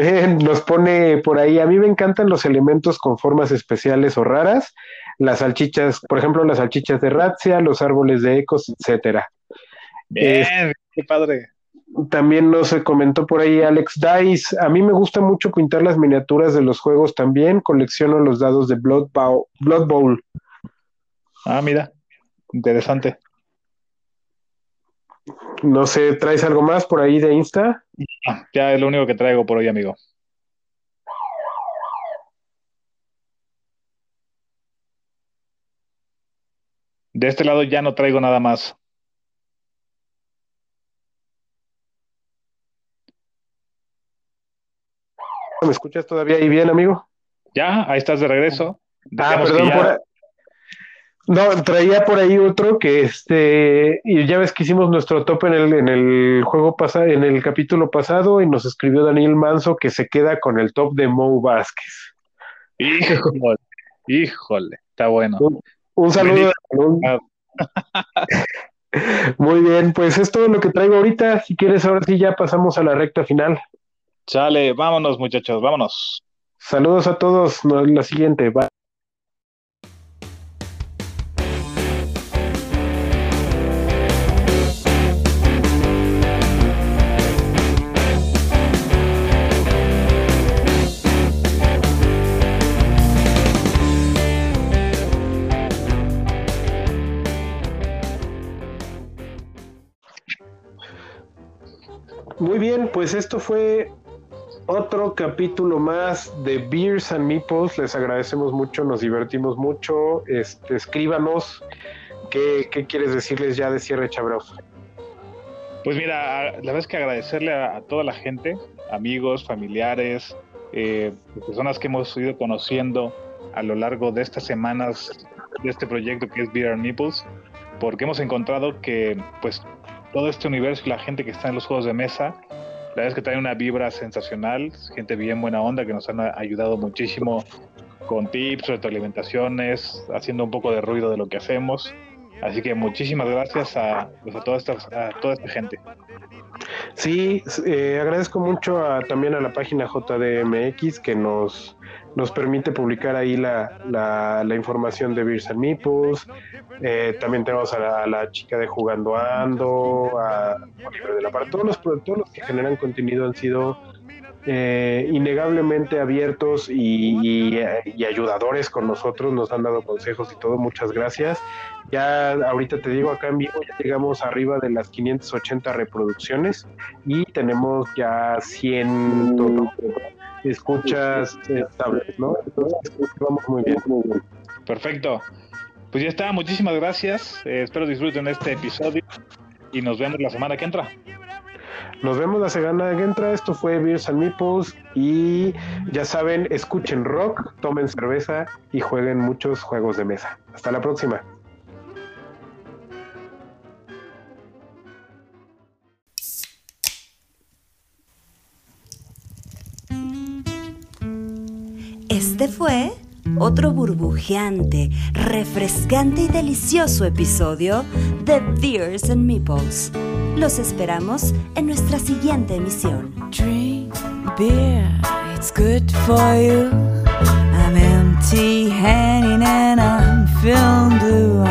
Eh, Nos pone por ahí, a mí me encantan los elementos con formas especiales o raras, las salchichas, por ejemplo, las salchichas de Razzia, los árboles de Ecos, etcétera. Bien, qué padre. También nos comentó por ahí Alex Dice, a mí me gusta mucho pintar las miniaturas de los juegos también, colecciono los dados de Blood Bowl. Blood Bowl. Ah, mira, interesante. No sé, ¿traes algo más por ahí de Insta? Ah, ya es lo único que traigo por hoy, amigo. De este lado ya no traigo nada más. ¿Me escuchas todavía ahí bien, amigo? Ya, ahí estás de regreso. Ah, Decíamos que perdón, ya- por No, traía por ahí otro que este, y ya ves que hicimos nuestro top en el, en el juego pasado, en el capítulo pasado, y nos escribió Daniel Manso que se queda con el top de Mo Vázquez. Híjole, híjole, está bueno. Un saludo. un-. Muy bien, pues es todo lo que traigo ahorita. Si quieres, ahora sí ya pasamos a la recta final. Chale, vámonos, muchachos, vámonos. Saludos a todos. No, La siguiente. Bye. Muy bien, pues esto fue otro capítulo más de Beers and Meeples. Les agradecemos mucho, nos divertimos mucho. Este, escríbanos qué, quieres decirles ya de cierre, Chabrov. Pues mira, la verdad es que agradecerle a, toda la gente, amigos, familiares, eh, personas que hemos ido conociendo a lo largo de estas semanas de este proyecto que es Beer and Nipples, porque hemos encontrado que pues todo este universo y la gente que está en los juegos de mesa, la verdad es que trae una vibra sensacional, gente bien buena onda que nos han ayudado muchísimo con tips, retroalimentaciones, haciendo un poco de ruido de lo que hacemos. Así que muchísimas gracias a, pues, a, toda, esta, a toda esta gente. Sí, eh, agradezco mucho a, también a la página JDMX que nos, nos permite publicar ahí la, la, la información de Beers and Meeples. Eh, también tenemos a la, chica de Jugando Ando, a Oliver de la Parra. Todos los, todos los que generan contenido han sido eh, innegablemente abiertos y, y, ayudadores con nosotros, nos han dado consejos y todo, muchas gracias. Ya ahorita te digo, acá en vivo ya llegamos arriba de las 580 reproducciones y tenemos ya 100 todo, escuchas estables, ¿no? Entonces vamos muy bien. Perfecto. Pues ya está, muchísimas gracias. Eh, espero disfruten este episodio y nos vemos la semana que entra. Nos vemos la semana que entra. Esto fue Beers and Meeples. Y ya saben, escuchen rock, tomen cerveza y jueguen muchos juegos de mesa. Hasta la próxima. Este fue otro burbujeante, refrescante y delicioso episodio de Beers and Meeples. Los esperamos en nuestra siguiente emisión. Drink beer, it's good for you. I'm empty handed and I'm feeling blue.